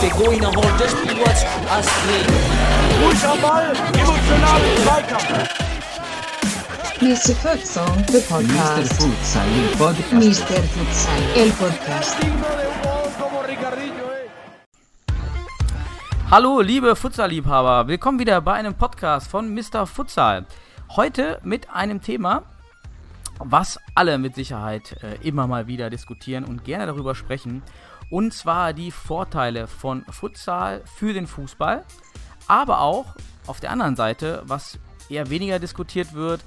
Pegou e Ball, Zweikampf. Mr. Futsal, the Mr. podcast. Futsal, il podcast. Mr. Futsal, el podcast. Hallo, liebe Futsal-Liebhaber, willkommen wieder bei einem Podcast von Mr. Futsal. Heute mit einem Thema, was alle mit Sicherheit äh, immer mal wieder diskutieren und gerne darüber sprechen. Und zwar die Vorteile von Futsal für den Fußball, aber auch auf der anderen Seite, was eher weniger diskutiert wird,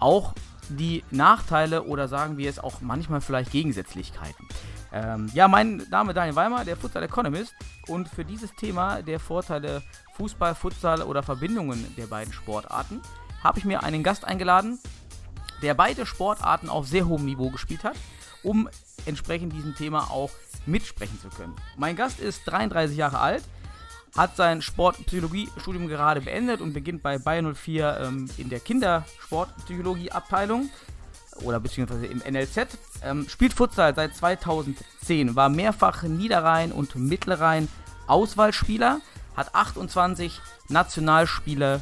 auch die Nachteile oder sagen wir es auch manchmal vielleicht Gegensätzlichkeiten. Ähm, ja, mein Name Daniel Weimer, der Futsal Economist und für dieses Thema der Vorteile Fußball, Futsal oder Verbindungen der beiden Sportarten habe ich mir einen Gast eingeladen, der beide Sportarten auf sehr hohem Niveau gespielt hat, um entsprechend diesem Thema auch mitsprechen zu können. Mein Gast ist 33 Jahre alt, hat sein Sportpsychologiestudium gerade beendet und beginnt bei Bayern 04 ähm, in der Kindersportpsychologie-Abteilung oder beziehungsweise im NLZ. Ähm, spielt Futsal seit 2010, war mehrfach Niederrhein- und Mittelrhein Auswahlspieler, hat 28 Nationalspiele,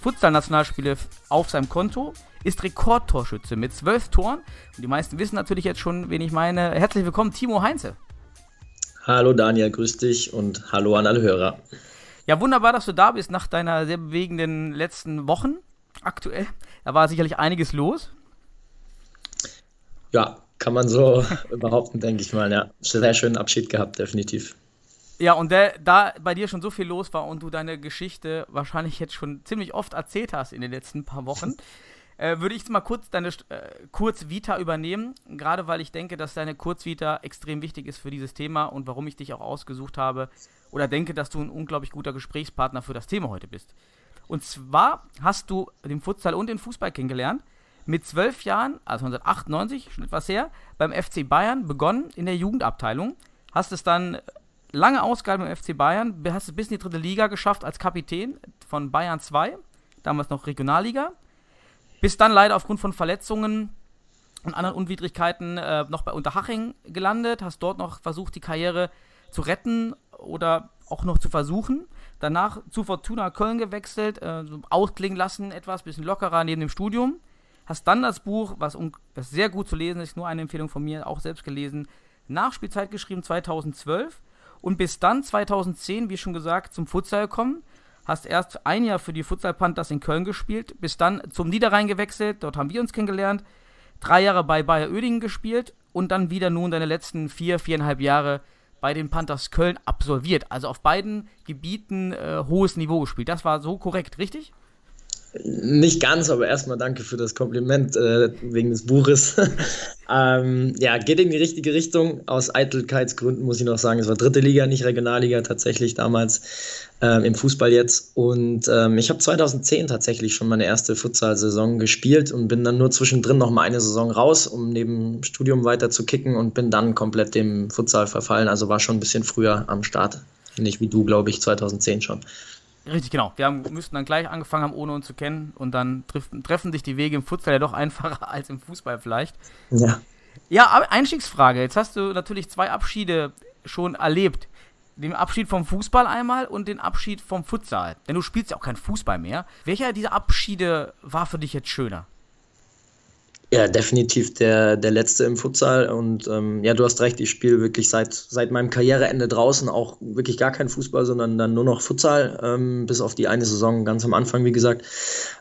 Futsal-Nationalspiele auf seinem Konto, ist Rekordtorschütze mit 12 Toren. Und die meisten wissen natürlich jetzt schon, wen ich meine. Herzlich willkommen, Timo Heinze. Hallo Daniel, grüß dich und hallo an alle Hörer. Ja, wunderbar, dass du da bist nach deiner sehr bewegenden letzten Wochen aktuell. Da war sicherlich einiges los. Ja, kann man so behaupten, denke ich mal. Ja, sehr schönen Abschied gehabt, definitiv. Ja, und der, da bei dir schon so viel los war und du deine Geschichte wahrscheinlich jetzt schon ziemlich oft erzählt hast in den letzten paar Wochen, äh, würde ich jetzt mal kurz deine äh, Kurzvita übernehmen. Gerade weil ich denke, dass deine Kurzvita extrem wichtig ist für dieses Thema und warum ich dich auch ausgesucht habe oder denke, dass du ein unglaublich guter Gesprächspartner für das Thema heute bist. Und zwar hast du den Futsal und den Fußball kennengelernt. Mit zwölf Jahren, also 1998, schon etwas her, beim FC Bayern begonnen in der Jugendabteilung. Hast es dann lange ausgehalten beim FC Bayern, hast es bis in die dritte Liga geschafft als Kapitän von Bayern 2, damals noch Regionalliga. Bis dann leider aufgrund von Verletzungen und anderen Unwidrigkeiten äh, noch bei Unterhaching gelandet, hast dort noch versucht, die Karriere zu retten oder auch noch zu versuchen. Danach zu Fortuna Köln gewechselt, äh, so ausklingen lassen, etwas, bisschen lockerer neben dem Studium. Hast dann das Buch, was, um, was sehr gut zu lesen ist, nur eine Empfehlung von mir, auch selbst gelesen, Nachspielzeit geschrieben 2012 und bis dann 2010, wie schon gesagt, zum Futsal gekommen. Hast erst ein Jahr für die Futsal Panthers in Köln gespielt, bis dann zum Niederrhein gewechselt, dort haben wir uns kennengelernt. Drei Jahre bei Bayer Oedingen gespielt und dann wieder nun deine letzten vier, viereinhalb Jahre bei den Panthers Köln absolviert. Also auf beiden Gebieten äh, hohes Niveau gespielt. Das war so korrekt, richtig? Nicht ganz, aber erstmal danke für das Kompliment äh, wegen des Buches. ähm, ja, geht in die richtige Richtung. Aus Eitelkeitsgründen muss ich noch sagen, es war dritte Liga, nicht Regionalliga tatsächlich damals ähm, im Fußball jetzt. Und ähm, ich habe 2010 tatsächlich schon meine erste Futsal-Saison gespielt und bin dann nur zwischendrin noch mal eine Saison raus, um neben Studium weiter zu kicken und bin dann komplett dem Futsal verfallen. Also war schon ein bisschen früher am Start. Ähnlich wie du, glaube ich, 2010 schon. Richtig, genau. Wir haben, müssten dann gleich angefangen haben, ohne uns zu kennen. Und dann triff, treffen sich die Wege im Futsal ja doch einfacher als im Fußball vielleicht. Ja. Ja, aber Einstiegsfrage. Jetzt hast du natürlich zwei Abschiede schon erlebt. Den Abschied vom Fußball einmal und den Abschied vom Futsal. Denn du spielst ja auch kein Fußball mehr. Welcher dieser Abschiede war für dich jetzt schöner? Ja, definitiv der, der letzte im Futsal. Und ähm, ja, du hast recht, ich spiele wirklich seit, seit meinem Karriereende draußen auch wirklich gar kein Fußball, sondern dann nur noch Futsal, ähm, bis auf die eine Saison ganz am Anfang, wie gesagt.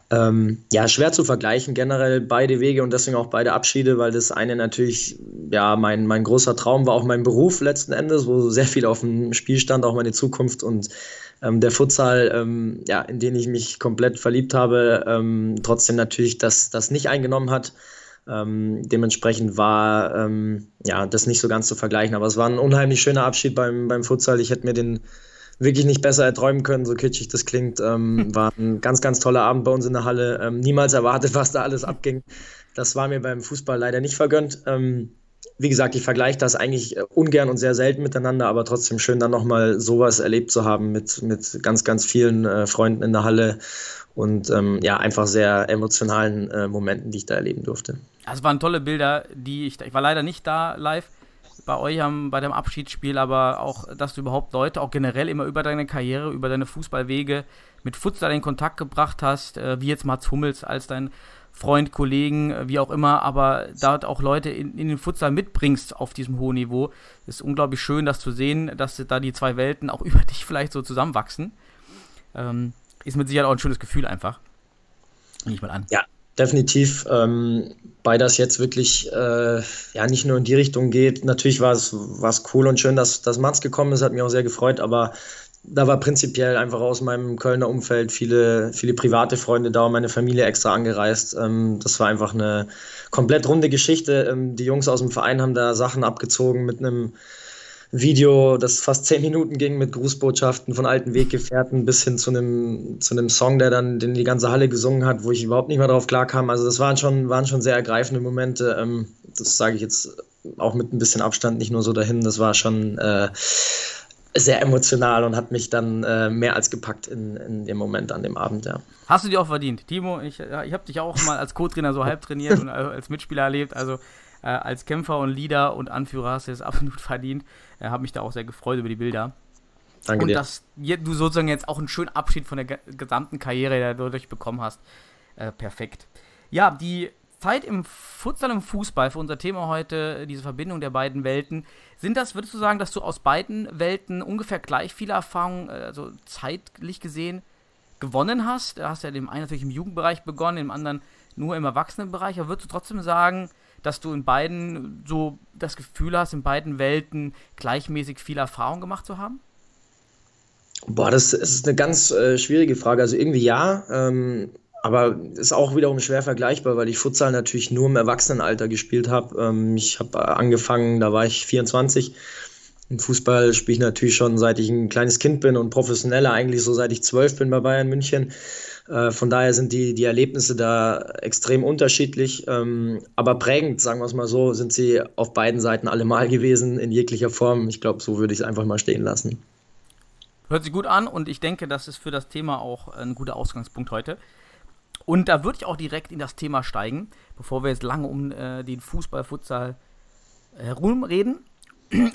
Ähm, ja, schwer zu vergleichen, generell beide Wege und deswegen auch beide Abschiede, weil das eine natürlich, ja, mein, mein großer Traum war auch mein Beruf letzten Endes, wo sehr viel auf dem Spiel stand, auch meine Zukunft und ähm, der Futsal, ähm, ja, in den ich mich komplett verliebt habe, ähm, trotzdem natürlich das, das nicht eingenommen hat. Ähm, dementsprechend war ähm, ja, das nicht so ganz zu vergleichen, aber es war ein unheimlich schöner Abschied beim, beim Futsal. Ich hätte mir den wirklich nicht besser erträumen können, so kitschig das klingt. Ähm, war ein ganz, ganz toller Abend bei uns in der Halle. niemals erwartet, was da alles abging. Das war mir beim Fußball leider nicht vergönnt. wie gesagt, ich vergleiche das eigentlich ungern und sehr selten miteinander, aber trotzdem schön, dann nochmal sowas erlebt zu haben mit, mit ganz, ganz vielen äh, Freunden in der Halle und ähm, ja, einfach sehr emotionalen äh, Momenten, die ich da erleben durfte. Also es waren tolle Bilder, die ich, ich war leider nicht da live bei euch am, bei dem Abschiedsspiel, aber auch, dass du überhaupt Leute auch generell immer über deine Karriere, über deine Fußballwege mit Futsal in Kontakt gebracht hast, äh, wie jetzt Mats Hummels als dein Freund, Kollegen, äh, wie auch immer, aber da auch Leute in, in, den Futsal mitbringst auf diesem hohen Niveau. ist unglaublich schön, das zu sehen, dass da die zwei Welten auch über dich vielleicht so zusammenwachsen. Ähm, ist mit Sicherheit auch ein schönes Gefühl einfach. Nehme ich mal an. Ja, definitiv. Ähm, bei das jetzt wirklich äh, ja nicht nur in die Richtung geht. Natürlich war es cool und schön, dass, dass Mats gekommen ist, hat mich auch sehr gefreut, aber da war prinzipiell einfach aus meinem Kölner Umfeld viele, viele private Freunde da und meine Familie extra angereist. Ähm, das war einfach eine komplett runde Geschichte. Ähm, die Jungs aus dem Verein haben da Sachen abgezogen mit einem Video, das fast zehn Minuten ging mit Grußbotschaften von alten Weggefährten bis hin zu einem, zu einem Song, der dann den die ganze Halle gesungen hat, wo ich überhaupt nicht mehr drauf klarkam. Also das waren schon, waren schon sehr ergreifende Momente. Ähm, das sage ich jetzt auch mit ein bisschen Abstand, nicht nur so dahin. Das war schon äh, sehr emotional und hat mich dann äh, mehr als gepackt in, in dem Moment an dem Abend, ja. Hast du dir auch verdient. Timo, ich, ich habe dich auch mal als Co-Trainer so halb trainiert und als Mitspieler erlebt. Also äh, als Kämpfer und Leader und Anführer hast du es absolut verdient. Äh, habe mich da auch sehr gefreut über die Bilder. Danke und dir. dass du sozusagen jetzt auch einen schönen Abschied von der gesamten Karriere, der du dadurch bekommen hast. Äh, perfekt. Ja, die Zeit im Futsal und Fußball für unser Thema heute, diese Verbindung der beiden Welten. Sind das, würdest du sagen, dass du aus beiden Welten ungefähr gleich viele Erfahrungen, äh, also zeitlich gesehen, gewonnen hast? Du hast ja dem einen natürlich im Jugendbereich begonnen, im anderen nur im Erwachsenenbereich. Aber würdest du trotzdem sagen, dass du in beiden so das Gefühl hast, in beiden Welten gleichmäßig viel Erfahrung gemacht zu haben? Boah, das ist eine ganz äh, schwierige Frage. Also irgendwie ja. Ähm, aber ist auch wiederum schwer vergleichbar, weil ich Futsal natürlich nur im Erwachsenenalter gespielt habe. Ähm, ich habe angefangen, da war ich 24. Im Fußball spiele ich natürlich schon seit ich ein kleines Kind bin und professioneller eigentlich so seit ich zwölf bin bei Bayern München. Äh, von daher sind die, die Erlebnisse da extrem unterschiedlich, ähm, aber prägend, sagen wir es mal so, sind sie auf beiden Seiten allemal gewesen, in jeglicher Form. Ich glaube, so würde ich es einfach mal stehen lassen. Hört sich gut an und ich denke, das ist für das Thema auch ein guter Ausgangspunkt heute. Und da würde ich auch direkt in das Thema steigen, bevor wir jetzt lange um äh, den Fußball, Futsal herum reden.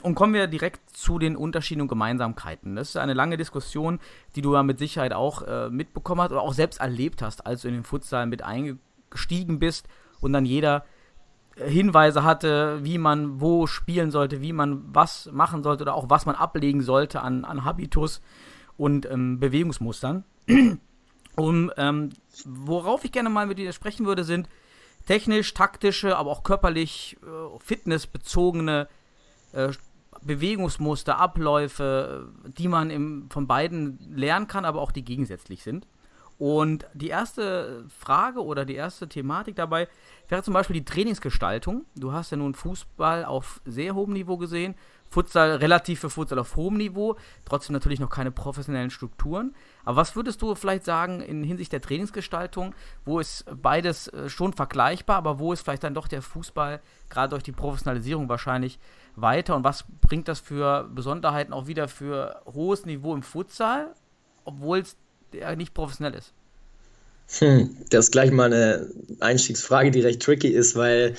Und kommen wir direkt zu den Unterschieden und Gemeinsamkeiten. Das ist eine lange Diskussion, die du ja mit Sicherheit auch äh, mitbekommen hast oder auch selbst erlebt hast, als du in den Futsal mit eingestiegen bist und dann jeder äh, Hinweise hatte, wie man wo spielen sollte, wie man was machen sollte oder auch was man ablegen sollte an, an Habitus und ähm, Bewegungsmustern. Um, ähm, worauf ich gerne mal mit dir sprechen würde, sind technisch, taktische, aber auch körperlich äh, fitnessbezogene äh, Bewegungsmuster, Abläufe, die man im, von beiden lernen kann, aber auch die gegensätzlich sind. Und die erste Frage oder die erste Thematik dabei wäre zum Beispiel die Trainingsgestaltung. Du hast ja nun Fußball auf sehr hohem Niveau gesehen, Futsal relativ für Futsal auf hohem Niveau, trotzdem natürlich noch keine professionellen Strukturen. Aber was würdest du vielleicht sagen in Hinsicht der Trainingsgestaltung, wo ist beides äh, schon vergleichbar, aber wo ist vielleicht dann doch der Fußball gerade durch die Professionalisierung wahrscheinlich weiter und was bringt das für Besonderheiten auch wieder für hohes Niveau im Futsal, obwohl es nicht professionell ist? Hm, das ist gleich mal eine Einstiegsfrage, die recht tricky ist, weil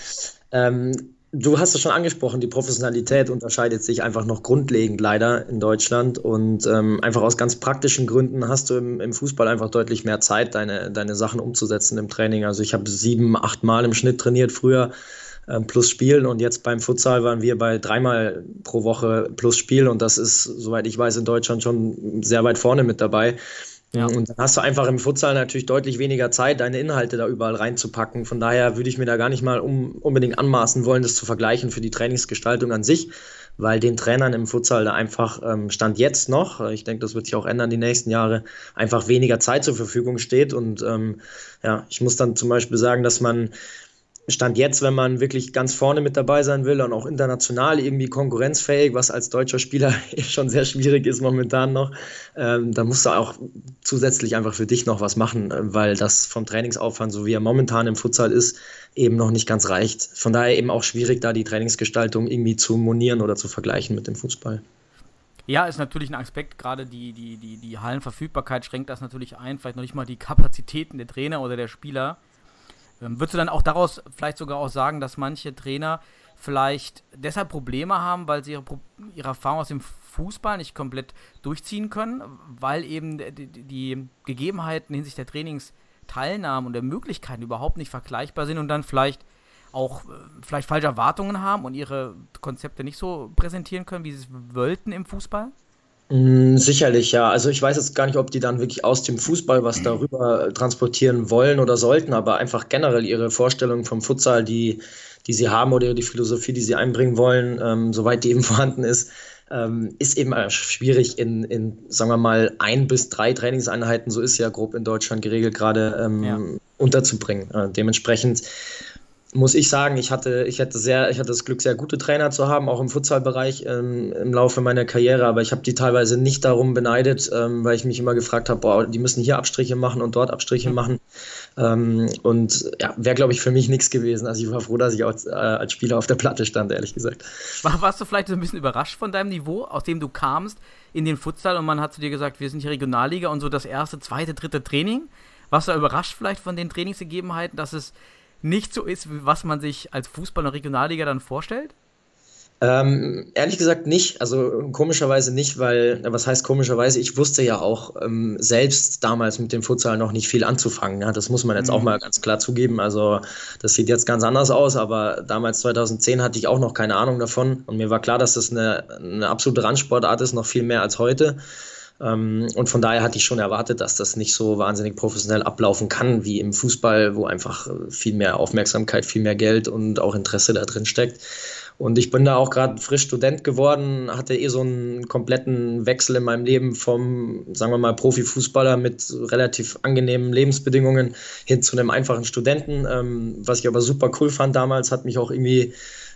ähm, Du hast es schon angesprochen, die Professionalität unterscheidet sich einfach noch grundlegend leider in Deutschland und ähm, einfach aus ganz praktischen Gründen hast du im, im, Fußball einfach deutlich mehr Zeit, deine, deine Sachen umzusetzen im Training. Also ich habe sieben, acht Mal im Schnitt trainiert früher plus Spielen und jetzt beim Futsal waren wir bei dreimal pro Woche plus Spiel und das ist, soweit ich weiß, in Deutschland schon sehr weit vorne mit dabei. Ja. Und dann hast du einfach im Futsal natürlich deutlich weniger Zeit, deine Inhalte da überall reinzupacken. Von daher würde ich mir da gar nicht mal um, unbedingt anmaßen wollen, das zu vergleichen für die Trainingsgestaltung an sich, weil den Trainern im Futsal da einfach ähm, Stand jetzt noch, ich denke, das wird sich auch ändern die nächsten Jahre, einfach weniger Zeit zur Verfügung steht. Und ähm, ja, ich muss dann zum Beispiel sagen, dass man Stand jetzt, wenn man wirklich ganz vorne mit dabei sein will und auch international irgendwie konkurrenzfähig, was als deutscher Spieler schon sehr schwierig ist momentan noch, ähm, dann musst du auch zusätzlich einfach für dich noch was machen, äh, weil das vom Trainingsaufwand, so wie er momentan im Futsal ist, eben noch nicht ganz reicht. Von daher eben auch schwierig, da die Trainingsgestaltung irgendwie zu monieren oder zu vergleichen mit dem Fußball. Ja, ist natürlich ein Aspekt, gerade die, die, die, die Hallenverfügbarkeit schränkt das natürlich ein, vielleicht noch nicht mal die Kapazitäten der Trainer oder der Spieler. Ähm, würdest du dann auch daraus vielleicht sogar auch sagen, dass manche Trainer vielleicht deshalb Probleme haben, weil sie ihre, ihre Erfahrung aus dem Fußball nicht komplett durchziehen können, weil eben die, die Gegebenheiten hinsichtlich der Trainingsteilnahme und der Möglichkeiten überhaupt nicht vergleichbar sind und dann vielleicht auch äh, vielleicht falsche Erwartungen haben und ihre Konzepte nicht so präsentieren können, wie sie es wollten im Fußball? Mm, sicherlich, ja. Also ich weiß jetzt gar nicht, ob die dann wirklich aus dem Fußball was darüber transportieren wollen oder sollten, aber einfach generell ihre Vorstellung vom Futsal, die, die sie haben oder die Philosophie, die sie einbringen wollen, ähm, soweit die eben vorhanden ist, ähm, ist eben schwierig in, in, sagen wir mal, ein bis drei Trainingseinheiten, so ist ja grob in Deutschland geregelt, gerade ähm, ja. unterzubringen. Äh, dementsprechend muss ich sagen, ich hatte, ich hatte sehr, ich hatte das Glück, sehr gute Trainer zu haben, auch im Futsalbereich ähm, im Laufe meiner Karriere, aber ich habe die teilweise nicht darum beneidet, ähm, weil ich mich immer gefragt habe, boah, die müssen hier Abstriche machen und dort Abstriche mhm. machen. Ähm, und ja, wäre, glaube ich, für mich nichts gewesen. Also ich war froh, dass ich auch, äh, als Spieler auf der Platte stand, ehrlich gesagt. War, warst du vielleicht so ein bisschen überrascht von deinem Niveau, aus dem du kamst in den Futsal und man hat zu dir gesagt, wir sind hier Regionalliga und so das erste, zweite, dritte Training? Warst du überrascht vielleicht von den Trainingsgegebenheiten, dass es nicht so ist, was man sich als Fußball der Regionalliga dann vorstellt? Ähm, ehrlich gesagt nicht. Also komischerweise nicht, weil, was heißt komischerweise? Ich wusste ja auch ähm, selbst damals mit dem Futsal noch nicht viel anzufangen. Ja? Das muss man jetzt mhm. auch mal ganz klar zugeben. Also das sieht jetzt ganz anders aus, aber damals 2010 hatte ich auch noch keine Ahnung davon. Und mir war klar, dass das eine, eine absolute Randsportart ist, noch viel mehr als heute. Ähm, und von daher hatte ich schon erwartet, dass das nicht so wahnsinnig professionell ablaufen kann wie im Fußball, wo einfach äh, viel mehr Aufmerksamkeit, viel mehr Geld und auch Interesse da drin steckt. Und ich bin da auch gerade frisch Student geworden, hatte eh so einen kompletten Wechsel in meinem Leben vom, sagen wir mal, Profifußballer mit relativ angenehmen Lebensbedingungen hin zu einem einfachen Studenten. Ähm, was ich aber super cool fand damals, hat mich auch irgendwie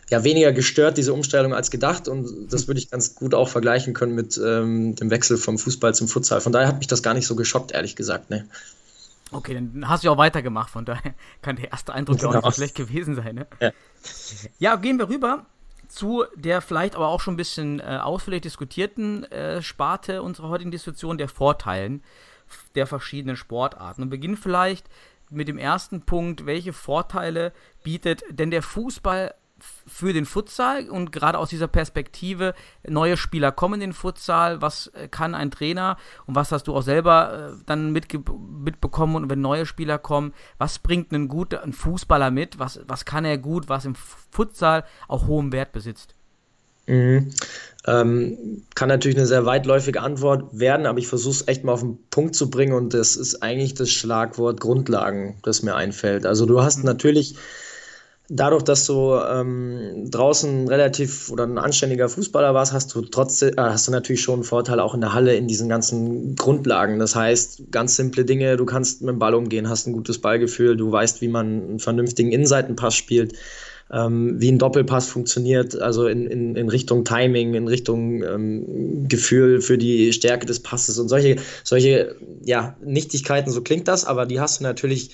ja, weniger gestört, diese Umstellung, als gedacht. Und das würde ich ganz gut auch vergleichen können mit ähm, dem Wechsel vom Fußball zum Futsal. Von daher hat mich das gar nicht so geschockt, ehrlich gesagt. Ne? Okay, dann hast du ja auch weitergemacht, von daher kann der erste Eindruck ja auch nicht so schlecht gewesen sein. Ne? Ja. ja, gehen wir rüber zu der vielleicht aber auch schon ein bisschen äh, ausführlich diskutierten äh, Sparte unserer heutigen Diskussion, der Vorteilen der verschiedenen Sportarten. Und beginnen vielleicht mit dem ersten Punkt, welche Vorteile bietet denn der Fußball für den Futsal und gerade aus dieser Perspektive, neue Spieler kommen in den Futsal, was äh, kann ein Trainer und was hast du auch selber äh, dann mitbekommen und wenn neue Spieler kommen, was bringt ein guter ein Fußballer mit, was, was kann er gut, was im Futsal auch hohen Wert besitzt? Mhm. Ähm, kann natürlich eine sehr weitläufige Antwort werden, aber ich versuche es echt mal auf den Punkt zu bringen und das ist eigentlich das Schlagwort Grundlagen, das mir einfällt. Also du hast mhm. natürlich dadurch, dass du ähm, draußen relativ oder ein anständiger Fußballer warst, hast du trotzdem, äh, hast du natürlich schon einen Vorteil auch in der Halle in diesen ganzen Grundlagen. Das heißt, ganz simple Dinge, du kannst mit dem Ball umgehen, hast ein gutes Ballgefühl, du weißt, wie man einen vernünftigen Innenseitenpass spielt. Ähm, wie ein Doppelpass funktioniert, also in, in, in Richtung Timing, in Richtung ähm, Gefühl für die Stärke des Passes und solche, solche ja, Nichtigkeiten, so klingt das, aber die hast du natürlich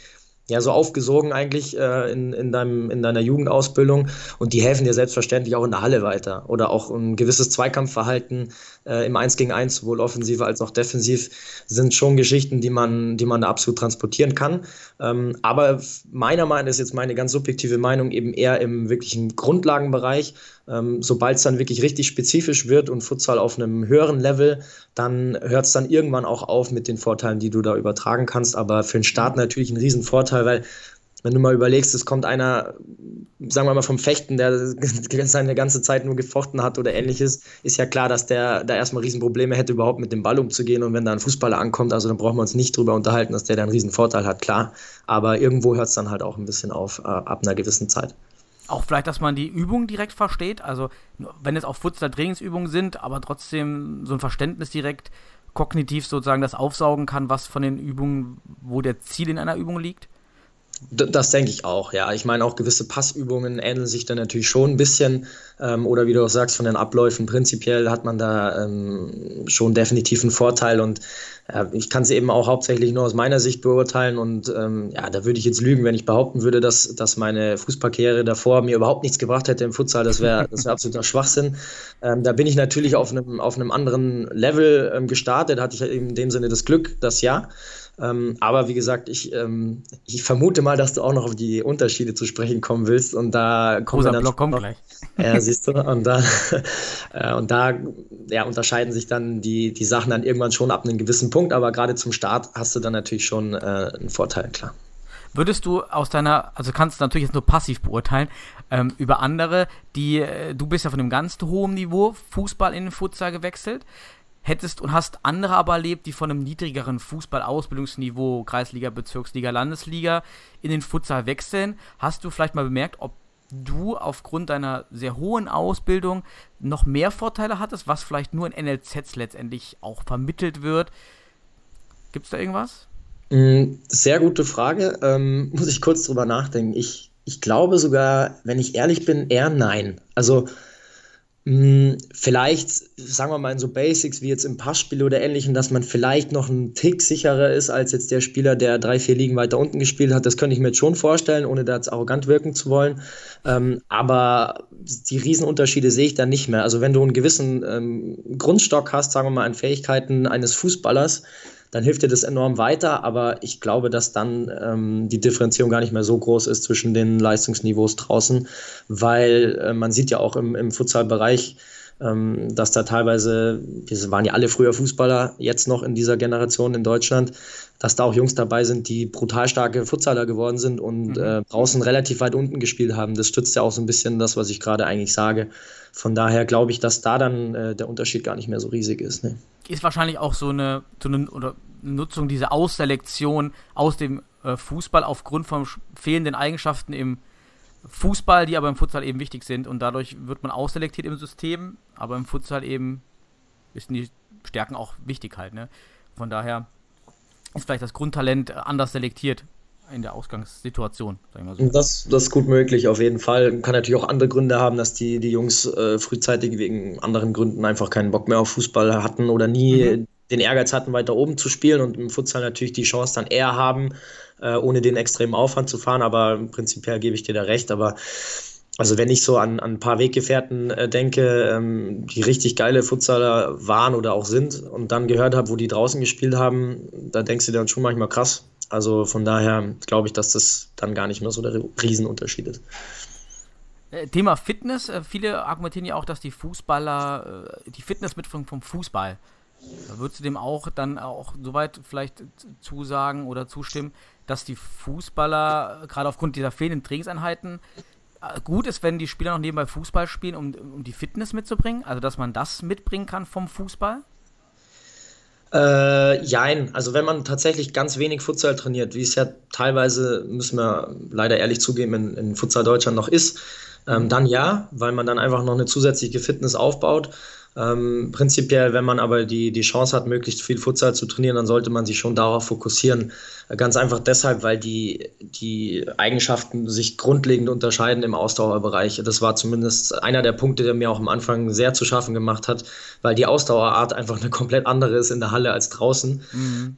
ja, so aufgesogen eigentlich äh, in, in, deinem, in deiner Jugendausbildung. Und die helfen dir selbstverständlich auch in der Halle weiter. Oder auch ein gewisses Zweikampfverhalten äh, im 1 gegen 1, sowohl offensiv als auch defensiv, sind schon Geschichten, die man, die man da absolut transportieren kann. Ähm, aber meiner Meinung ist jetzt meine ganz subjektive Meinung eben eher im wirklichen Grundlagenbereich, ähm, Sobald es dann wirklich richtig spezifisch wird und Futsal auf einem höheren Level, dann hört es dann irgendwann auch auf mit den Vorteilen, die du da übertragen kannst. Aber für den Start natürlich ein Riesenvorteil, weil wenn du mal überlegst, es kommt einer, sagen wir mal vom Fechten, der seine ganze Zeit nur gefochten hat oder ähnliches, ist ja klar, dass der da erstmal Riesenprobleme hätte, überhaupt mit dem Ball umzugehen. Und wenn da ein Fußballer ankommt, also dann brauchen wir uns nicht drüber unterhalten, dass der da einen Riesenvorteil hat, klar. Aber irgendwo hört es dann halt auch ein bisschen auf, äh, ab einer gewissen Zeit. Auch vielleicht, dass man die Übungen direkt versteht. Also, wenn es auch Futsal-Trainingsübungen sind, aber trotzdem so ein Verständnis direkt kognitiv sozusagen das aufsaugen kann, was von den Übungen, wo der Ziel in einer Übung liegt. Das denke ich auch, ja. Ich meine, auch gewisse Passübungen ähneln sich dann natürlich schon ein bisschen. Ähm, oder wie du auch sagst, von den Abläufen prinzipiell hat man da ähm, schon definitiv einen Vorteil. Und ich kann sie eben auch hauptsächlich nur aus meiner Sicht beurteilen. Und ähm, ja, da würde ich jetzt lügen, wenn ich behaupten würde, dass, dass meine Fußballkarriere davor mir überhaupt nichts gebracht hätte im Futsal. Das wäre das wär absoluter Schwachsinn. Ähm, da bin ich natürlich auf einem, auf einem anderen Level ähm, gestartet. Hatte ich in dem Sinne das Glück, das ja. Ähm, aber wie gesagt, ich, ähm, ich vermute mal, dass du auch noch auf die Unterschiede zu sprechen kommen willst. Und da kommen Rosa Block kommt gleich. Ja, siehst du. Und da, äh, und da ja, unterscheiden sich dann die, die Sachen dann irgendwann schon ab einem gewissen Punkt. Aber gerade zum Start hast du dann natürlich schon äh, einen Vorteil, klar. Würdest du aus deiner, also kannst du natürlich jetzt nur passiv beurteilen, ähm, über andere, die, äh, du bist ja von einem ganz hohen Niveau Fußball in den Futsal gewechselt hättest und hast andere aber erlebt, die von einem niedrigeren Fußball-Ausbildungsniveau, Kreisliga, Bezirksliga, Landesliga, in den Futsal wechseln. Hast du vielleicht mal bemerkt, ob du aufgrund deiner sehr hohen Ausbildung noch mehr Vorteile hattest, was vielleicht nur in NLZs letztendlich auch vermittelt wird? Gibt es da irgendwas? Mm, sehr gute Frage. Ähm, muss ich kurz drüber nachdenken. Ich, ich glaube sogar, wenn ich ehrlich bin, eher nein. Also vielleicht, sagen wir mal in so Basics wie jetzt im Passspiel oder ähnlichem, dass man vielleicht noch einen Tick sicherer ist als jetzt der Spieler, der drei, vier Ligen weiter unten gespielt hat. Das könnte ich mir jetzt schon vorstellen, ohne da jetzt arrogant wirken zu wollen. Ähm, aber die Riesenunterschiede sehe ich da nicht mehr. Also wenn du einen gewissen ähm, Grundstock hast, sagen wir mal, an Fähigkeiten eines Fußballers, dann hilft dir das enorm weiter. Aber ich glaube, dass dann ähm, die Differenzierung gar nicht mehr so groß ist zwischen den Leistungsniveaus draußen, weil äh, man sieht ja auch im, im Futsalbereich, ähm, dass da teilweise, wir waren ja alle früher Fußballer, jetzt noch in dieser Generation in Deutschland, dass da auch Jungs dabei sind, die brutal starke Futsaler geworden sind und mhm. äh, draußen relativ weit unten gespielt haben. Das stützt ja auch so ein bisschen das, was ich gerade eigentlich sage. Von daher glaube ich, dass da dann äh, der Unterschied gar nicht mehr so riesig ist. Ne? ist wahrscheinlich auch so eine, so eine oder Nutzung dieser Ausselektion aus dem äh, Fußball aufgrund von fehlenden Eigenschaften im Fußball, die aber im Futsal eben wichtig sind und dadurch wird man ausselektiert im System, aber im Futsal eben sind die Stärken auch wichtig halt, ne? Von daher ist vielleicht das Grundtalent anders selektiert in der Ausgangssituation, sagen wir so. Das, das ist gut möglich, auf jeden Fall. Kann natürlich auch andere Gründe haben, dass die, die Jungs äh, frühzeitig wegen anderen Gründen einfach keinen Bock mehr auf Fußball hatten oder nie mhm. den Ehrgeiz hatten, weiter oben zu spielen und im Futsal natürlich die Chance dann eher haben, äh, ohne den extremen Aufwand zu fahren. Aber prinzipiell gebe ich dir da recht. Aber also wenn ich so an, an ein paar Weggefährten äh, denke, ähm, die richtig geile Futsaler waren oder auch sind und dann gehört habe, wo die draußen gespielt haben, da denkst du dir dann schon manchmal krass, also von daher glaube ich, dass das dann gar nicht mehr so der Riesenunterschied ist. Äh, Thema Fitness. Äh, viele argumentieren ja auch, dass die Fußballer äh, die Fitness mitbringen vom Fußball. Würdest du dem auch dann auch soweit vielleicht zusagen oder zustimmen, dass die Fußballer gerade aufgrund dieser fehlenden Trainingseinheiten gut ist, wenn die Spieler noch nebenbei Fußball spielen, um, um die Fitness mitzubringen? Also, dass man das mitbringen kann vom Fußball? Äh, jein, also wenn man tatsächlich ganz wenig Futsal trainiert, wie es ja teilweise, müssen wir leider ehrlich zugeben, in, in Futsal Deutschland noch ist, ähm, dann ja, weil man dann einfach noch eine zusätzliche Fitness aufbaut. Ähm, prinzipiell, wenn man aber die, die Chance hat, möglichst viel Futsal zu trainieren, dann sollte man sich schon darauf fokussieren. Ganz einfach deshalb, weil die, die Eigenschaften sich grundlegend unterscheiden im Ausdauerbereich. Das war zumindest einer der Punkte, der mir auch am Anfang sehr zu schaffen gemacht hat, weil die Ausdauerart einfach eine komplett andere ist in der Halle als draußen. Mhm.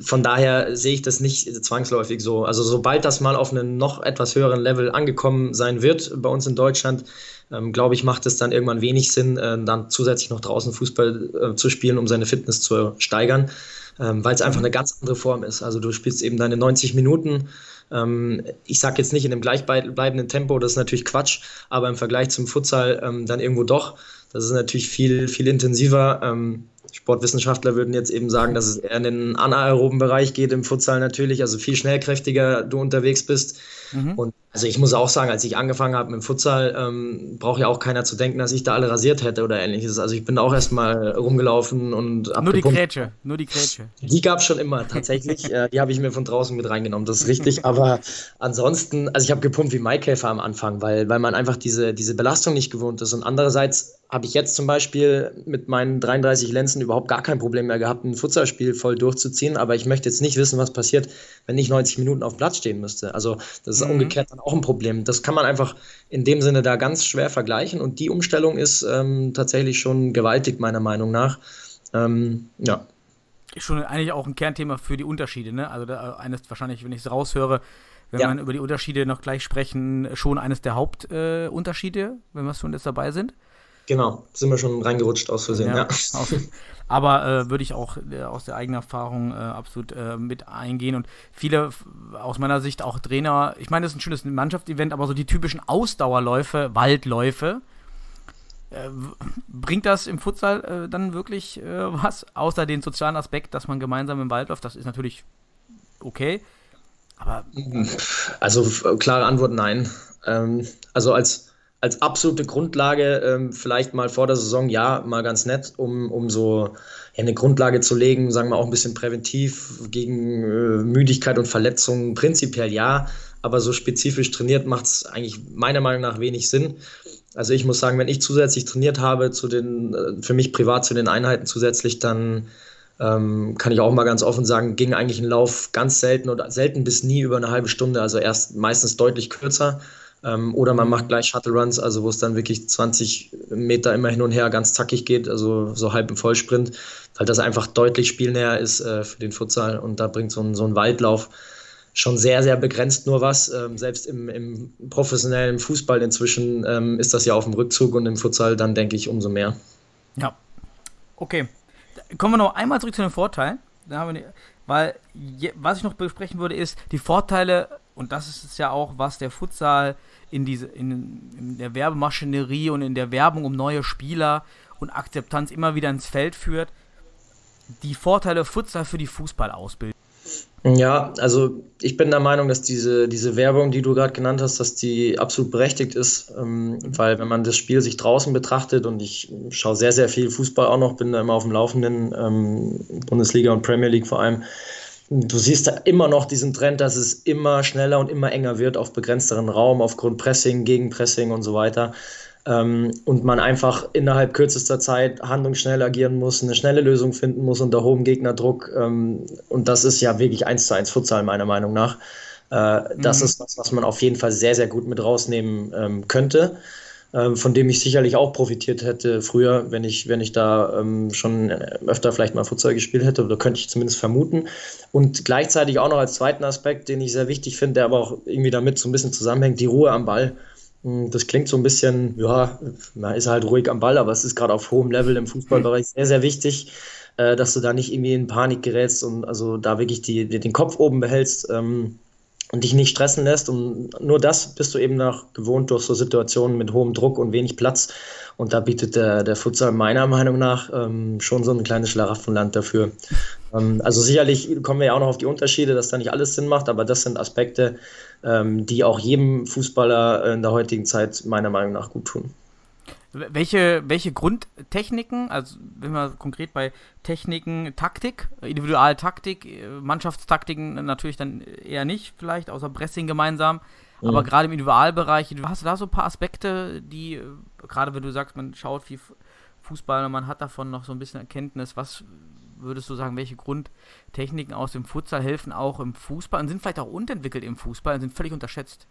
Von daher sehe ich das nicht zwangsläufig so. Also sobald das mal auf einem noch etwas höheren Level angekommen sein wird bei uns in Deutschland, ähm, glaube ich, macht es dann irgendwann wenig Sinn, äh, dann zusätzlich noch draußen Fußball äh, zu spielen, um seine Fitness zu steigern, ähm, weil es einfach eine ganz andere Form ist. Also du spielst eben deine 90 Minuten. Ähm, ich sage jetzt nicht in einem gleichbleibenden Tempo, das ist natürlich Quatsch, aber im Vergleich zum Futsal ähm, dann irgendwo doch. Das ist natürlich viel, viel intensiver. Ähm, Sportwissenschaftler würden jetzt eben sagen, dass es eher in den anaeroben Bereich geht im Futsal natürlich, also viel schnellkräftiger du unterwegs bist Mhm. Und also ich muss auch sagen, als ich angefangen habe mit dem Futsal, ähm, braucht ja auch keiner zu denken, dass ich da alle rasiert hätte oder ähnliches. Also ich bin auch erstmal rumgelaufen und Nur die Grätsche, nur die Grätsche. Die gab es schon immer, tatsächlich. äh, die habe ich mir von draußen mit reingenommen, das ist richtig. Aber ansonsten, also ich habe gepumpt wie Maikäfer am Anfang, weil, weil man einfach diese, diese Belastung nicht gewohnt ist. Und andererseits habe ich jetzt zum Beispiel mit meinen 33 Lenzen überhaupt gar kein Problem mehr gehabt, ein Futsalspiel voll durchzuziehen. Aber ich möchte jetzt nicht wissen, was passiert, wenn ich 90 Minuten auf Platz stehen müsste. Also das ist mhm. umgekehrt dann auch ein Problem. Das kann man einfach in dem Sinne da ganz schwer vergleichen. Und die Umstellung ist ähm, tatsächlich schon gewaltig, meiner Meinung nach. Ähm, ja. Ist schon eigentlich auch ein Kernthema für die Unterschiede. Ne? Also da, eines wahrscheinlich, wenn ich es raushöre, wenn ja. man über die Unterschiede noch gleich sprechen, schon eines der Hauptunterschiede, äh, wenn wir schon jetzt dabei sind. Genau, sind wir schon reingerutscht aus Versehen, ja. ja. Aber äh, würde ich auch äh, aus der eigenen Erfahrung äh, absolut äh, mit eingehen. Und viele, aus meiner Sicht auch Trainer, ich meine, das ist ein schönes Mannschaftsevent, aber so die typischen Ausdauerläufe, Waldläufe, äh, bringt das im Futsal äh, dann wirklich was, außer den sozialen Aspekt, dass man gemeinsam im Wald läuft? Das ist natürlich okay. Aber. Also, klare Antwort: nein. Ähm, also, als als absolute Grundlage ähm, vielleicht mal vor der Saison, ja, mal ganz nett, um, um so ja, eine Grundlage zu legen, sagen wir auch ein bisschen präventiv gegen äh, Müdigkeit und Verletzungen, prinzipiell ja, aber so spezifisch trainiert macht es eigentlich meiner Meinung nach wenig Sinn. Also ich muss sagen, wenn ich zusätzlich trainiert habe, zu den, äh, für mich privat zu den Einheiten zusätzlich, dann ähm, kann ich auch mal ganz offen sagen, ging eigentlich ein Lauf ganz selten oder selten bis nie über eine halbe Stunde, also erst meistens deutlich kürzer. Ähm, oder man macht gleich Shuttle Runs, also wo es dann wirklich 20 Meter immer hin und her ganz zackig geht, also so halb im Vollsprint, weil das einfach deutlich spielnäher ist äh, für den Futsal und da bringt so ein, so ein Waldlauf schon sehr, sehr begrenzt nur was. Ähm, selbst im, im, professionellen Fußball inzwischen ähm, ist das ja auf dem Rückzug und im Futsal dann denke ich umso mehr. Ja. Okay. Kommen wir noch einmal zurück zu den Vorteilen. weil je, was ich noch besprechen würde, ist die Vorteile und das ist es ja auch, was der Futsal in, diese, in, in der Werbemaschinerie und in der Werbung um neue Spieler und Akzeptanz immer wieder ins Feld führt, die Vorteile Futsal für die Fußballausbildung. Ja, also ich bin der Meinung, dass diese, diese Werbung, die du gerade genannt hast, dass die absolut berechtigt ist, ähm, weil wenn man das Spiel sich draußen betrachtet und ich schaue sehr, sehr viel Fußball auch noch, bin da immer auf dem Laufenden, ähm, Bundesliga und Premier League vor allem, Du siehst da immer noch diesen Trend, dass es immer schneller und immer enger wird auf begrenzteren Raum, aufgrund Pressing, Gegenpressing und so weiter. Ähm, und man einfach innerhalb kürzester Zeit handlungsschnell agieren muss, eine schnelle Lösung finden muss unter hohem Gegnerdruck. Ähm, und das ist ja wirklich eins zu eins Futsal, meiner Meinung nach. Äh, das mhm. ist was, was man auf jeden Fall sehr, sehr gut mit rausnehmen ähm, könnte. Ähm, von dem ich sicherlich auch profitiert hätte früher, wenn ich, wenn ich da ähm, schon öfter vielleicht mal Futsal gespielt hätte, oder könnte ich zumindest vermuten. Und gleichzeitig auch noch als zweiten Aspekt, den ich sehr wichtig finde, der aber auch irgendwie damit so ein bisschen zusammenhängt, die Ruhe am Ball. Hm, das klingt so ein bisschen, ja, man ist halt ruhig am Ball, aber es ist gerade auf hohem Level im Fußballbereich sehr, sehr wichtig, äh, dass du da nicht irgendwie in Panik gerätst und also da wirklich die, den Kopf oben behältst. Ähm, und dich nicht stressen lässt. Und nur das bist du eben noch gewohnt durch so Situationen mit hohem Druck und wenig Platz. Und da bietet der, der Futsal meiner Meinung nach ähm, schon so ein kleines Schlaraffenland dafür. Ähm, also sicherlich kommen wir ja auch noch auf die Unterschiede, dass da nicht alles Sinn macht, aber das sind Aspekte, ähm, die auch jedem Fußballer in der heutigen Zeit meiner Meinung nach gut tun. Welche, welche Grundtechniken, also wenn wir konkret bei Techniken, Taktik, Individualtaktik, Mannschaftstaktiken natürlich dann eher nicht, vielleicht, außer Pressing gemeinsam, mhm. aber gerade im Individualbereich, hast du da so ein paar Aspekte, die, gerade wenn du sagst, man schaut viel Fußball und man hat davon noch so ein bisschen Erkenntnis, was würdest du sagen, welche Grundtechniken aus dem Futsal helfen auch im Fußball und sind vielleicht auch unterentwickelt im Fußball und sind völlig unterschätzt?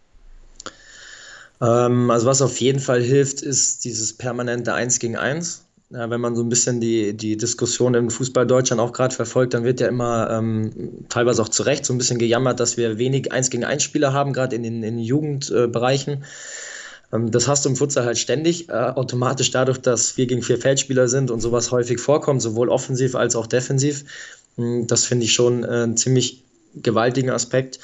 Ähm, also was auf jeden Fall hilft, ist dieses permanente Eins gegen Eins. Ja, wenn man so ein bisschen die, die Diskussion im Fußball Deutschland auch gerade verfolgt, dann wird ja immer ähm, teilweise auch zu Recht so ein bisschen gejammert, dass wir wenig Eins gegen Eins Spieler haben, gerade in den, in den Jugendbereichen. Äh, ähm, das hast du im Futsal halt ständig, äh, automatisch dadurch, dass vier gegen vier Feldspieler sind und sowas häufig vorkommt, sowohl offensiv als auch defensiv. Hm, das finde ich schon äh, einen ziemlich gewaltigen Aspekt.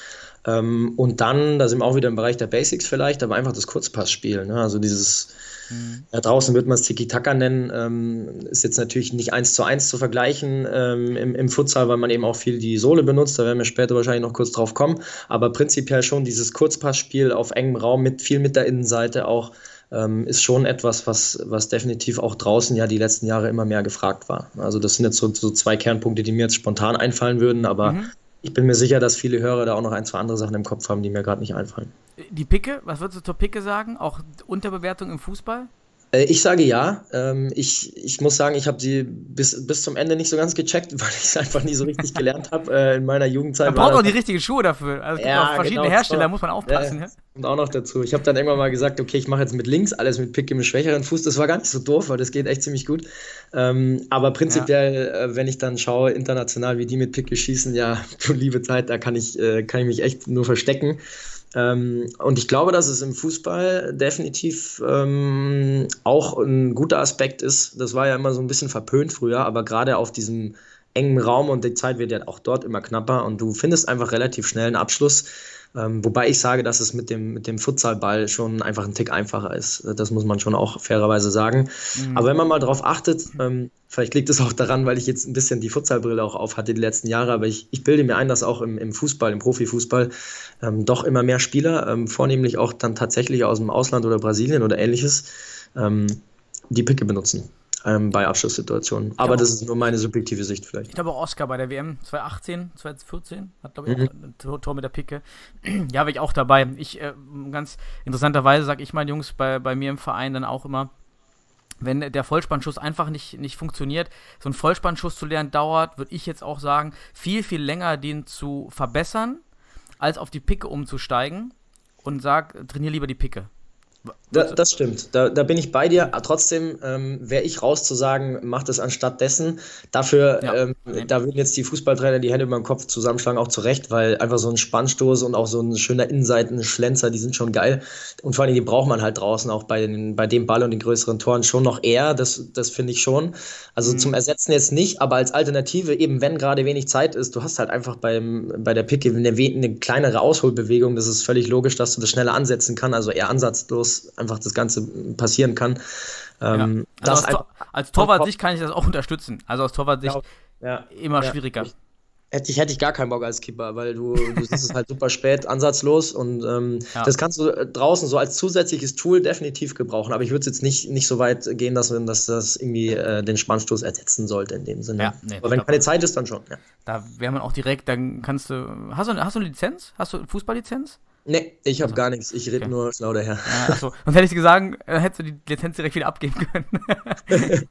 Ähm, und dann, da sind wir auch wieder im Bereich der Basics vielleicht, aber einfach das Kurzpassspiel. Ne? Also dieses, mhm. ja, draußen wird man es Tiki-Taka nennen, ähm, ist jetzt natürlich nicht eins zu eins zu vergleichen ähm, im, im Futsal, weil man eben auch viel die Sohle benutzt, da werden wir später wahrscheinlich noch kurz drauf kommen, aber prinzipiell schon dieses Kurzpassspiel auf engem Raum mit viel mit der Innenseite auch, ähm, ist schon etwas, was, was definitiv auch draußen ja die letzten Jahre immer mehr gefragt war. Also das sind jetzt so, so zwei Kernpunkte, die mir jetzt spontan einfallen würden, aber mhm. Ich bin mir sicher, dass viele Hörer da auch noch ein, zwei andere Sachen im Kopf haben, die mir gerade nicht einfallen. Die Picke, was würdest du zur Picke sagen? Auch Unterbewertung im Fußball? Äh, ich sage ja. Ähm, ich, ich muss sagen, ich habe sie bis, bis zum Ende nicht so ganz gecheckt, weil ich es einfach nie so richtig gelernt habe äh, in meiner Jugendzeit. Man braucht auch die richtigen Schuhe dafür. Also ja, auch verschiedene genau, Hersteller, muss man aufpassen. Ja, Und auch noch dazu. Ich habe dann irgendwann mal gesagt, okay, ich mache jetzt mit links alles mit Pick im schwächeren Fuß. Das war gar nicht so doof, weil das geht echt ziemlich gut. Ähm, aber prinzipiell, ja. äh, wenn ich dann schaue, international, wie die mit Picke schießen, ja, du liebe Zeit, da kann ich, kann ich mich echt nur verstecken. Ähm, und ich glaube, dass es im Fußball definitiv ähm, auch ein guter Aspekt ist. Das war ja immer so ein bisschen verpönt früher, aber gerade auf diesem engen Raum und die Zeit wird ja auch dort immer knapper und du findest einfach relativ schnell einen Abschluss. Ähm, wobei ich sage, dass es mit dem, mit dem Futsalball schon einfach ein Tick einfacher ist. Das muss man schon auch fairerweise sagen. Mhm. Aber wenn man mal darauf achtet, ähm, vielleicht liegt es auch daran, weil ich jetzt ein bisschen die Futsalbrille auch auf hatte die letzten Jahre, aber ich, ich bilde mir ein, dass auch im, im Fußball, im Profifußball, ähm, doch immer mehr Spieler, ähm, vornehmlich auch dann tatsächlich aus dem Ausland oder Brasilien oder ähnliches, ähm, die Picke benutzen ähm, bei Abschlusssituationen. Aber das ist nur meine subjektive Sicht vielleicht. Ich glaube auch Oscar bei der WM 2018, 2014 hat glaube ich mhm. auch ein Tor mit der Picke. ja, war ich auch dabei. Ich äh, ganz interessanterweise sage ich meinen Jungs bei, bei mir im Verein dann auch immer, wenn der Vollspannschuss einfach nicht, nicht funktioniert, so ein Vollspannschuss zu lernen dauert, würde ich jetzt auch sagen, viel, viel länger den zu verbessern, als auf die Picke umzusteigen und sag, trainier lieber die Picke. Da, das stimmt, da, da bin ich bei dir. Trotzdem ähm, wäre ich raus zu sagen, mach das anstatt dessen. Dafür, ja. ähm, da würden jetzt die Fußballtrainer die Hände über den Kopf zusammenschlagen, auch zu Recht, weil einfach so ein Spannstoß und auch so ein schöner Innenseitenschlenzer, die sind schon geil. Und vor allem, die braucht man halt draußen auch bei, den, bei dem Ball und den größeren Toren schon noch eher. Das, das finde ich schon. Also mhm. zum Ersetzen jetzt nicht, aber als Alternative, eben wenn gerade wenig Zeit ist, du hast halt einfach beim, bei der Picke eine, eine kleinere Ausholbewegung. Das ist völlig logisch, dass du das schneller ansetzen kannst, also eher ansatzlos einfach das Ganze passieren kann. Ähm, ja. also als, Tor als Torwart-Sicht kann ich das auch unterstützen. Also aus Torwart-Sicht ja, immer schwieriger. Ich, hätte ich, hätte ich gar keinen Bock als Keeper, weil du, du siehst es halt super spät, ansatzlos und ähm, ja. das kannst du äh, draußen so als zusätzliches Tool definitiv gebrauchen, aber ich würde es jetzt nicht, nicht so weit gehen, dass, dass das irgendwie äh, den Spannstoß ersetzen sollte in dem Sinne. Ja, nee, aber wenn keine Zeit ist, dann schon. Ja. Da wäre man auch direkt, dann kannst du. Hast du, hast du eine Lizenz? Hast du Fußballlizenz? Nee, ich habe also, gar nichts. Ich rede okay. nur schlau daher. Ja, achso. Sonst hätte ich gesagt, äh, hättest du die Lizenz direkt wieder abgeben können.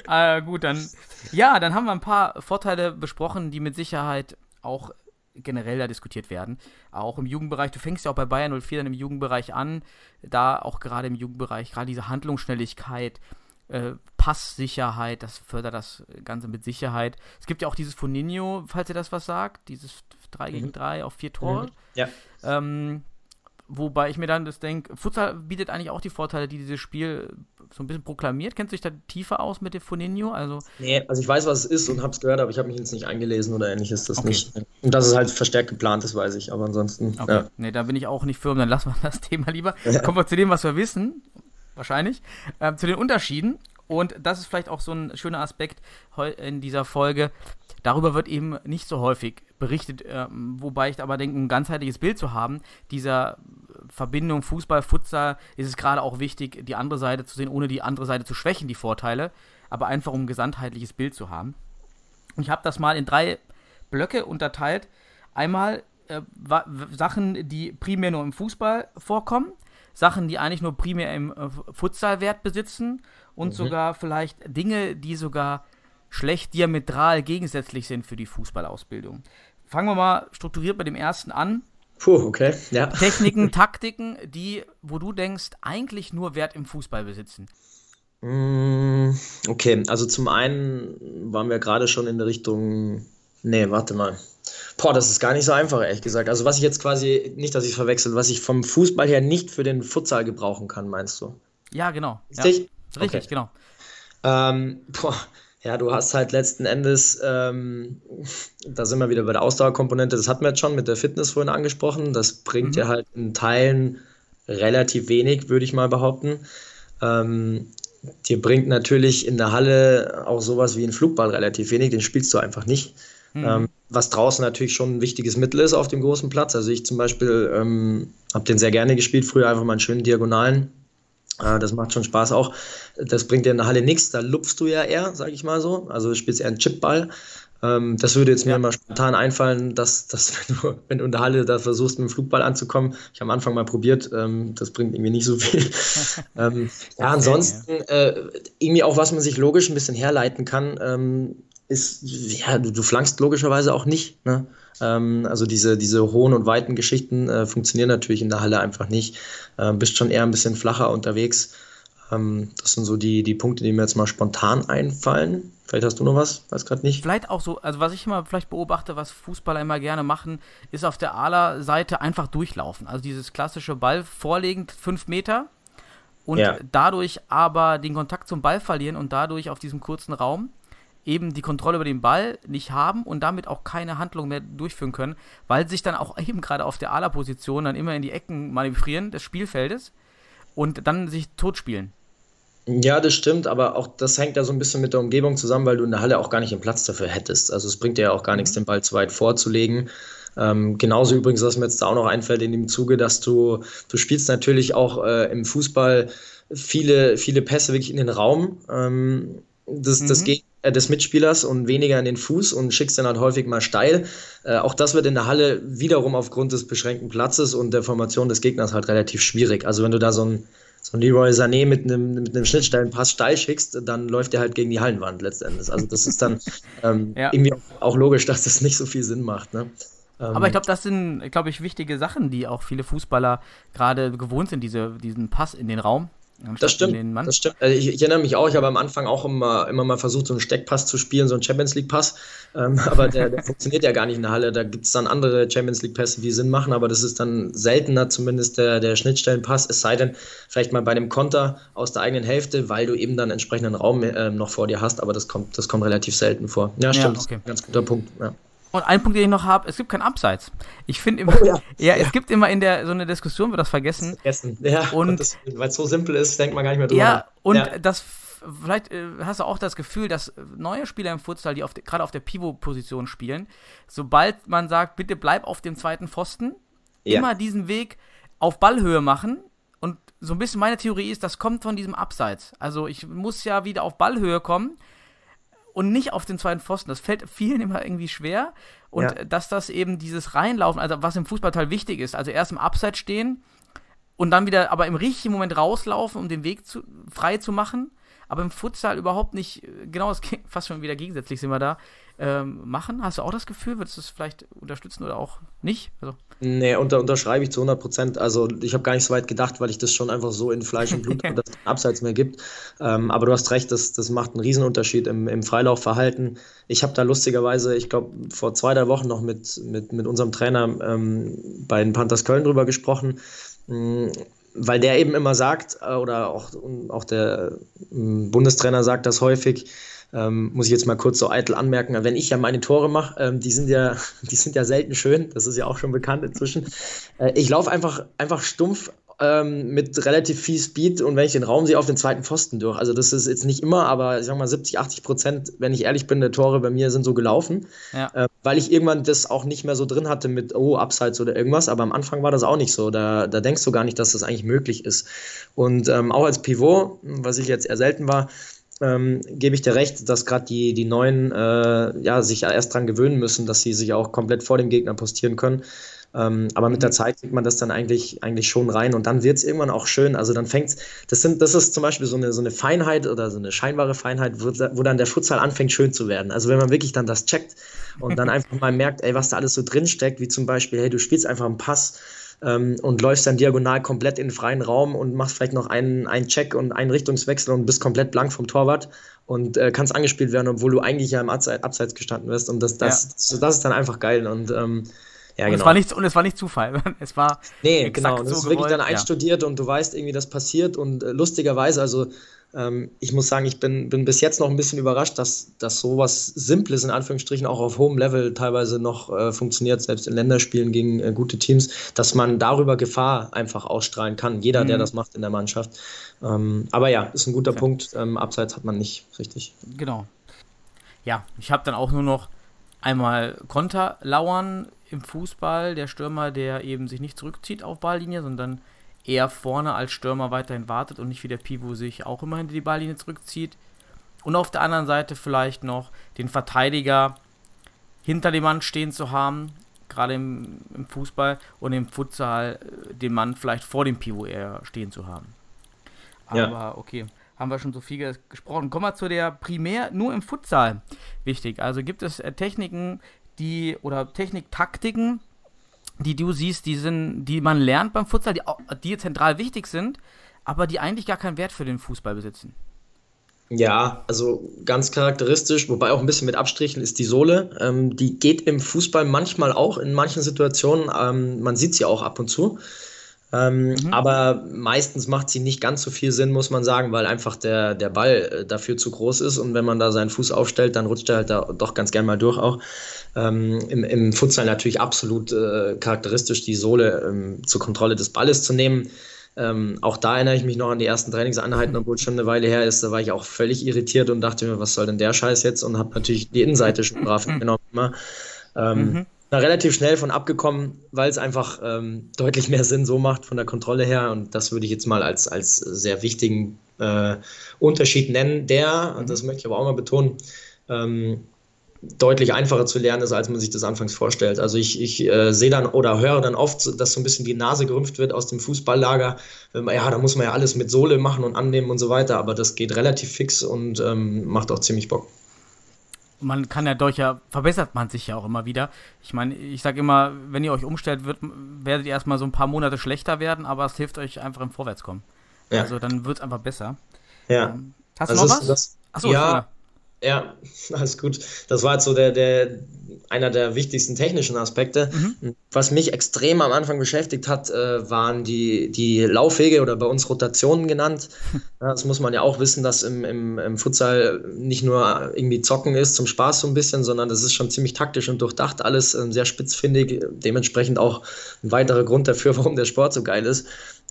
äh, gut, dann. Ja, dann haben wir ein paar Vorteile besprochen, die mit Sicherheit auch generell da diskutiert werden. Auch im Jugendbereich. Du fängst ja auch bei Bayern 04 dann im Jugendbereich an. Da auch gerade im Jugendbereich, gerade diese Handlungsschnelligkeit, äh, Passsicherheit, das fördert das Ganze mit Sicherheit. Es gibt ja auch dieses Foninho, falls ihr das was sagt, dieses 3 gegen 3 mhm. auf 4 Tore. Mhm. Ja. Ähm, wobei ich mir dann das denke, Futsal bietet eigentlich auch die Vorteile, die dieses Spiel so ein bisschen proklamiert. Kennst du dich da tiefer aus mit dem Foninho? Also, nee, also ich weiß, was es ist und habe es gehört, aber ich habe mich jetzt nicht eingelesen oder ähnliches. Das okay. nicht. Und dass es halt verstärkt geplant ist, weiß ich. Aber ansonsten. Okay. Ja. Nee, da bin ich auch nicht firm, dann lassen wir das Thema lieber. Ja. Kommen wir zu dem, was wir wissen. Wahrscheinlich. Ähm, zu den Unterschieden. Und das ist vielleicht auch so ein schöner Aspekt in dieser Folge. Darüber wird eben nicht so häufig berichtet, äh, wobei ich aber denke, ein ganzheitliches Bild zu haben, dieser Verbindung Fußball, Futsal, ist es gerade auch wichtig, die andere Seite zu sehen, ohne die andere Seite zu schwächen, die Vorteile, aber einfach um ein gesamtheitliches Bild zu haben. Ich habe das mal in drei Blöcke unterteilt. Einmal äh, Sachen, die primär nur im Fußball vorkommen, Sachen, die eigentlich nur primär im äh, Futsalwert besitzen und mhm. sogar vielleicht Dinge, die sogar schlecht diametral gegensätzlich sind für die Fußballausbildung. Fangen wir mal strukturiert bei dem ersten an. Puh, okay, ja. Techniken, Taktiken, die, wo du denkst, eigentlich nur Wert im Fußball besitzen. Mm, okay, also zum einen waren wir gerade schon in der Richtung. Nee, warte mal. Boah, das ist gar nicht so einfach, ehrlich gesagt. Also, was ich jetzt quasi, nicht, dass ich verwechsel, was ich vom Fußball her nicht für den Futsal gebrauchen kann, meinst du? Ja, genau. Richtig? Ja, richtig, okay. genau. Ähm, boah, Ja, du hast halt letzten Endes, ähm, da sind wir wieder bei der Ausdauerkomponente, das hatten wir jetzt schon mit der Fitness vorhin angesprochen. Das bringt Mhm. dir halt in Teilen relativ wenig, würde ich mal behaupten. Ähm, dir bringt natürlich in der Halle auch sowas wie ein Flugball relativ wenig, den spielst du einfach nicht. Mhm. Ähm, was draußen natürlich schon ein wichtiges Mittel ist auf dem großen Platz. Also ich zum Beispiel ähm, habe den sehr gerne gespielt, früher einfach mal einen schönen Diagonalen. Äh, das macht schon Spaß auch. Das bringt dir in der Halle nichts, da lupfst du ja eher, sage ich mal so. Also du spielst eher einen Chipball. Ähm, das würde jetzt mir Ja. mal spontan einfallen, dass, dass wenn, du, wenn du in der Halle da versuchst, mit dem Flugball anzukommen, ich habe am Anfang mal probiert, ähm, das bringt irgendwie nicht so viel. ähm, ja, ansonsten äh, irgendwie auch, was man sich logisch ein bisschen herleiten kann, ist, ja, du, du flankst logischerweise auch nicht. Ne? Ähm, also diese, diese hohen und weiten Geschichten äh, funktionieren natürlich in der Halle einfach nicht. Ähm, bist schon eher ein bisschen flacher unterwegs. Ähm, das sind so die, die Punkte, die mir jetzt mal spontan einfallen. Vielleicht hast du noch was? Weiß gerade nicht. Vielleicht auch so, also was ich immer vielleicht beobachte, was Fußballer immer gerne machen, ist auf der Ala-Seite einfach durchlaufen. Also dieses klassische Ball vorlegend, fünf Meter und Ja. dadurch aber den Kontakt zum Ball verlieren und dadurch auf diesem kurzen Raum eben die Kontrolle über den Ball nicht haben und damit auch keine Handlung mehr durchführen können, weil sich dann auch eben gerade auf der Ala-Position dann immer in die Ecken manövrieren des Spielfeldes und dann sich totspielen. Ja, das stimmt, aber auch das hängt ja so ein bisschen mit der Umgebung zusammen, weil du in der Halle auch gar nicht den Platz dafür hättest. Also es bringt dir ja auch gar nichts, den Ball zu weit vorzulegen. Ähm, genauso übrigens, was mir jetzt da auch noch einfällt in dem Zuge, dass du, du spielst natürlich auch äh, im Fußball viele, viele Pässe wirklich in den Raum ähm, des, Mhm. Geg- äh, des Mitspielers und weniger in den Fuß und schickst dann halt häufig mal steil. Äh, auch das wird in der Halle wiederum aufgrund des beschränkten Platzes und der Formation des Gegners halt relativ schwierig. Also wenn du da so ein so ein Leroy Sané mit einem, mit einem Schnittstellenpass steil schickst, dann läuft der halt gegen die Hallenwand letztendlich. Also das ist dann ähm, Ja. irgendwie auch, auch logisch, dass das nicht so viel Sinn macht. Ne? Ähm, Aber ich glaube, das sind, glaube ich, wichtige Sachen, die auch viele Fußballer gerade gewohnt sind, diese, diesen Pass in den Raum. Das stimmt, das stimmt. Also ich, ich erinnere mich auch, ich habe am Anfang auch immer, immer mal versucht, so einen Steckpass zu spielen, so einen Champions League-Pass. Ähm, aber der, der funktioniert ja gar nicht in der Halle. Da gibt es dann andere Champions League-Pässe, die Sinn machen, aber das ist dann seltener zumindest der, der Schnittstellenpass, es sei denn, vielleicht mal bei einem Konter aus der eigenen Hälfte, weil du eben dann entsprechenden Raum ähm, noch vor dir hast, aber das kommt, das kommt relativ selten vor. Ja, stimmt, das ist okay. ein ganz guter Punkt. Ja. Und ein Punkt, den ich noch habe, es gibt kein Abseits. Ich finde immer, Oh ja. ja. es gibt immer in der, so eine Diskussion wird das vergessen. Vergessen. Ja, Und- weil es so simpel ist, denkt man gar nicht mehr drüber Ja, und Ja. das, vielleicht äh, hast du auch das Gefühl, dass neue Spieler im Futsal, die gerade auf der Pivot-Position spielen, sobald man sagt, bitte bleib auf dem zweiten Pfosten, Ja. immer diesen Weg auf Ballhöhe machen. Und so ein bisschen meine Theorie ist, das kommt von diesem Abseits. Also ich muss ja wieder auf Ballhöhe kommen und nicht auf den zweiten Pfosten. Das fällt vielen immer irgendwie schwer. Und Ja. dass das eben dieses Reinlaufen, also was im Fußballteil wichtig ist, also erst im Abseits stehen und dann wieder aber im richtigen Moment rauslaufen, um den Weg zu, frei zu machen. Aber im Futsal überhaupt nicht, äh, genau das fast schon wieder gegensätzlich sind wir da, ähm, machen. Hast du auch das Gefühl, würdest du es vielleicht unterstützen oder auch nicht? Also, Nee, unter, unterschreibe ich zu 100 Prozent. Also ich habe gar nicht so weit gedacht, weil ich das schon einfach so in Fleisch und Blut habe, dass es Abseits mehr gibt. Ähm, aber du hast recht, das, das macht einen Riesenunterschied im, im Freilaufverhalten. Ich habe da lustigerweise, ich glaube, vor zwei, drei Wochen noch mit, mit, mit unserem Trainer ähm, bei den Panthers Köln drüber gesprochen. Weil der eben immer sagt, äh, oder auch, auch der ähm, Bundestrainer sagt das häufig, ähm, muss ich jetzt mal kurz so eitel anmerken, wenn ich ja meine Tore mache, ähm, die sind ja, die sind ja selten schön, das ist ja auch schon bekannt inzwischen. Äh, ich laufe einfach, einfach stumpf ähm, mit relativ viel Speed und wenn ich den Raum sehe, auf den zweiten Pfosten durch. Also das ist jetzt nicht immer, aber ich sag mal 70, 80 Prozent, wenn ich ehrlich bin, der Tore bei mir sind so gelaufen, ja. äh, weil ich irgendwann das auch nicht mehr so drin hatte mit, oh, Abseits oder irgendwas, aber am Anfang war das auch nicht so. Da, da denkst du gar nicht, dass das eigentlich möglich ist. Und ähm, auch als Pivot, was ich jetzt eher selten war, ähm, gebe ich dir recht, dass gerade die, die Neuen äh, ja, sich erst dran gewöhnen müssen, dass sie sich auch komplett vor dem Gegner postieren können. Ähm, aber mit der Zeit kriegt man das dann eigentlich, eigentlich schon rein und dann wird es irgendwann auch schön. Also dann fängt's, das sind, das ist zum Beispiel so eine, so eine Feinheit oder so eine scheinbare Feinheit, wo, wo dann der Futsal anfängt schön zu werden. Also wenn man wirklich dann das checkt und dann einfach mal merkt, ey, was da alles so drin steckt, wie zum Beispiel, hey, du spielst einfach einen Pass ähm, und läufst dann diagonal komplett in den freien Raum und machst vielleicht noch einen, einen Check und einen Richtungswechsel und bist komplett blank vom Torwart und äh, kannst angespielt werden, obwohl du eigentlich ja im Abseits, gestanden wirst. Und das, das, das, das ist dann einfach geil. Und ähm, ja, und, genau. es war nicht, und es war nicht Zufall. Es war Nee, genau. Das so ist wirklich dann gewollt, ja. einstudiert und du weißt irgendwie, das passiert. Und äh, lustigerweise, also Ähm, ich muss sagen, ich bin, bin bis jetzt noch ein bisschen überrascht, dass, dass sowas Simples in Anführungsstrichen auch auf hohem Level teilweise noch äh, funktioniert, selbst in Länderspielen gegen äh, gute Teams, dass man darüber Gefahr einfach ausstrahlen kann. Jeder, mhm. der das macht in der Mannschaft. Ähm, aber ja, ist ein guter ja. Punkt. Ähm, abseits hat man nicht, richtig. Genau. Ja, ich habe dann auch nur noch einmal Konter lauern im Fußball. Der Stürmer, der eben sich nicht zurückzieht auf Balllinie, sondern eher vorne als Stürmer weiterhin wartet und nicht wie der Pivo sich auch immer hinter die Balllinie zurückzieht. Und auf der anderen Seite vielleicht noch den Verteidiger hinter dem Mann stehen zu haben, gerade im, im Fußball und im Futsal äh, den Mann vielleicht vor dem Pivo eher stehen zu haben. Aber ja. okay, haben wir schon so viel gesprochen. Kommen wir zu der primär nur im Futsal wichtig. Also gibt es äh, Techniken, die oder Techniktaktiken, die du siehst, die, sind, die man lernt beim Futsal, die, die zentral wichtig sind, aber die eigentlich gar keinen Wert für den Fußball besitzen. Ja, also ganz charakteristisch, wobei auch ein bisschen mit Abstrichen ist die Sohle. Ähm, die geht im Fußball manchmal auch in manchen Situationen. Ähm, man sieht sie auch ab und zu. Ähm, mhm. Aber meistens macht sie nicht ganz so viel Sinn, muss man sagen, weil einfach der, der Ball äh, dafür zu groß ist und wenn man da seinen Fuß aufstellt, dann rutscht er halt da doch ganz gern mal durch auch. Ähm, im, Im Futsal natürlich absolut äh, charakteristisch, die Sohle ähm, zur Kontrolle des Balles zu nehmen. Ähm, auch da erinnere ich mich noch an die ersten Trainingseinheiten, obwohl es schon eine Weile her ist. Da war ich auch völlig irritiert und dachte mir, was soll denn der Scheiß jetzt? Und habe natürlich die Innenseite schon brav genommen. Ähm, mhm da relativ schnell von abgekommen, weil es einfach ähm, deutlich mehr Sinn so macht von der Kontrolle her. Und das würde ich jetzt mal als, als sehr wichtigen äh, Unterschied nennen, der, und das möchte ich aber auch mal betonen, ähm, deutlich einfacher zu lernen ist, als man sich das anfangs vorstellt. Also ich, ich äh, sehe dann oder höre dann oft, dass so ein bisschen die Nase gerümpft wird aus dem Fußballlager. Ähm, ja, da muss man ja alles mit Sohle machen und annehmen und so weiter, aber das geht relativ fix und ähm, macht auch ziemlich Bock man kann ja durch ja, verbessert man sich ja auch immer wieder. Ich meine, ich sage immer, wenn ihr euch umstellt, wird, werdet ihr erstmal so ein paar Monate schlechter werden, aber es hilft euch einfach im Vorwärtskommen. Ja. Also dann wird es einfach besser. Ja. Ähm, hast du also noch was? Das, Achso, ja, ja, alles gut. Das war jetzt so der, der, einer der wichtigsten technischen Aspekte. Mhm. Was mich extrem am Anfang beschäftigt hat, äh, waren die, die Laufwege oder bei uns Rotationen genannt. Ja, das muss man ja auch wissen, dass im, im, im Futsal nicht nur irgendwie zocken ist zum Spaß so ein bisschen, sondern das ist schon ziemlich taktisch und durchdacht, alles äh, sehr spitzfindig. Dementsprechend auch ein weiterer Grund dafür, warum der Sport so geil ist.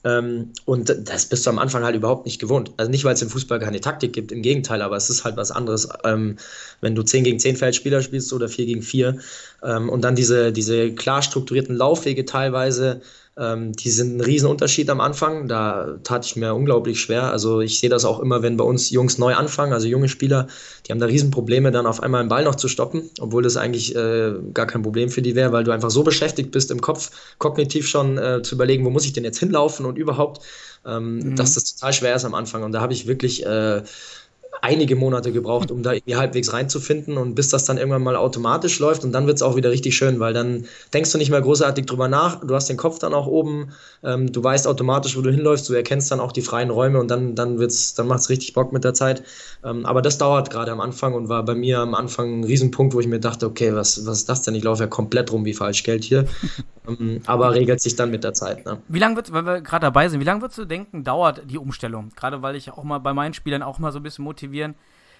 Ähm, und das bist du am Anfang halt überhaupt nicht gewohnt. Also nicht, weil es im Fußball keine Taktik gibt, im Gegenteil, aber es ist halt was anderes, ähm, wenn du 10 gegen 10 Feldspieler spielst oder 4 gegen 4 ähm, und dann diese, diese klar strukturierten Laufwege teilweise ähm, die sind ein Riesenunterschied am Anfang. Da tat ich mir unglaublich schwer. Also ich sehe das auch immer, wenn bei uns Jungs neu anfangen, also junge Spieler, die haben da Riesenprobleme, dann auf einmal einen Ball noch zu stoppen, obwohl das eigentlich äh, gar kein Problem für die wäre, weil du einfach so beschäftigt bist im Kopf, kognitiv schon äh, zu überlegen, wo muss ich denn jetzt hinlaufen und überhaupt, ähm, mhm. dass das total schwer ist am Anfang. Und da habe ich wirklich äh, einige Monate gebraucht, um da irgendwie halbwegs reinzufinden und bis das dann irgendwann mal automatisch läuft und dann wird es auch wieder richtig schön, weil dann denkst du nicht mehr großartig drüber nach, du hast den Kopf dann auch oben, ähm, du weißt automatisch, wo du hinläufst, du erkennst dann auch die freien Räume und dann, dann, dann macht es richtig Bock mit der Zeit. Ähm, aber das dauert gerade am Anfang und war bei mir am Anfang ein Riesenpunkt, wo ich mir dachte, okay, was, was ist das denn? Ich laufe ja komplett rum wie Falschgeld hier. ähm, aber regelt sich dann mit der Zeit. Ne? Wie lange wird, weil wir gerade dabei sind, wie lange würdest du denken, dauert die Umstellung? Gerade weil ich auch mal bei meinen Spielern auch mal so ein bisschen motiviert motivieren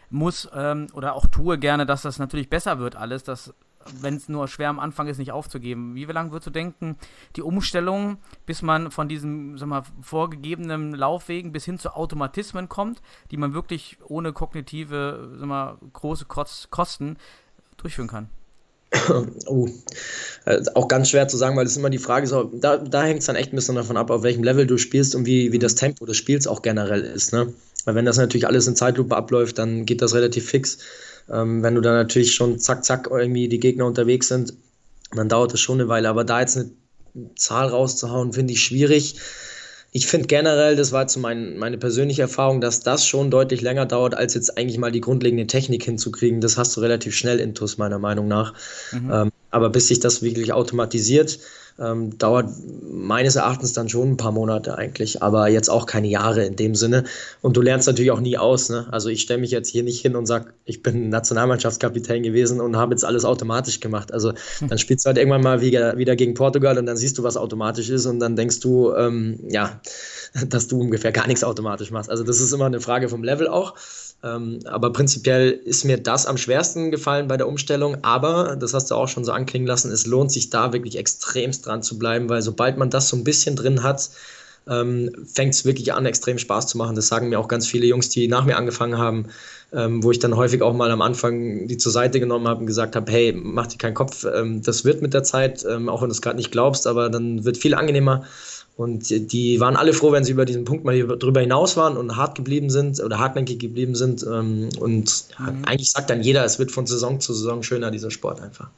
muss ähm, oder auch tue gerne, dass das natürlich besser wird alles, dass wenn es nur schwer am Anfang ist, nicht aufzugeben. Wie lange würdest du denken, die Umstellung, bis man von diesem sag mal, vorgegebenen Laufwegen bis hin zu Automatismen kommt, die man wirklich ohne kognitive, sag mal, große Kosten durchführen kann? Oh, äh, auch ganz schwer zu sagen, weil es immer die Frage ist, da, da hängt es dann echt ein bisschen davon ab, auf welchem Level du spielst und wie, wie das Tempo des Spiels auch generell ist. Ne? Weil wenn das natürlich alles in Zeitlupe abläuft, dann geht das relativ fix. Ähm, wenn du dann natürlich schon zack, zack irgendwie die Gegner unterwegs sind, dann dauert das schon eine Weile. Aber da jetzt eine Zahl rauszuhauen, finde ich schwierig. Ich finde generell, das war jetzt mein, meine persönliche Erfahrung, dass das schon deutlich länger dauert, als jetzt eigentlich mal die grundlegende Technik hinzukriegen. Das hast du relativ schnell intus, meiner Meinung nach. Mhm. Ähm, aber bis sich das wirklich automatisiert, ähm, dauert meines Erachtens dann schon ein paar Monate eigentlich, aber jetzt auch keine Jahre in dem Sinne. Und du lernst natürlich auch nie aus. Ne? Also ich stelle mich jetzt hier nicht hin und sage, ich bin Nationalmannschaftskapitän gewesen und habe jetzt alles automatisch gemacht. Also hm. dann spielst du halt irgendwann mal wieder, wieder gegen Portugal und dann siehst du, was automatisch ist und dann denkst du, ähm, ja, dass du ungefähr gar nichts automatisch machst. Also das ist immer eine Frage vom Level auch. Ähm, aber prinzipiell ist mir das am schwersten gefallen bei der Umstellung. Aber, das hast du auch schon so anklingen lassen, es lohnt sich da wirklich extremst dran zu bleiben, weil sobald man das so ein bisschen drin hat, ähm, fängt es wirklich an, extrem Spaß zu machen. Das sagen mir auch ganz viele Jungs, die nach mir angefangen haben, ähm, wo ich dann häufig auch mal am Anfang die zur Seite genommen habe und gesagt habe, hey, mach dir keinen Kopf, das wird mit der Zeit, auch wenn du es gerade nicht glaubst, aber dann wird viel angenehmer. Und die waren alle froh, wenn sie über diesen Punkt mal drüber hinaus waren und hart geblieben sind oder hartnäckig geblieben sind. Ähm, und mhm. eigentlich sagt dann jeder, es wird von Saison zu Saison schöner, dieser Sport einfach.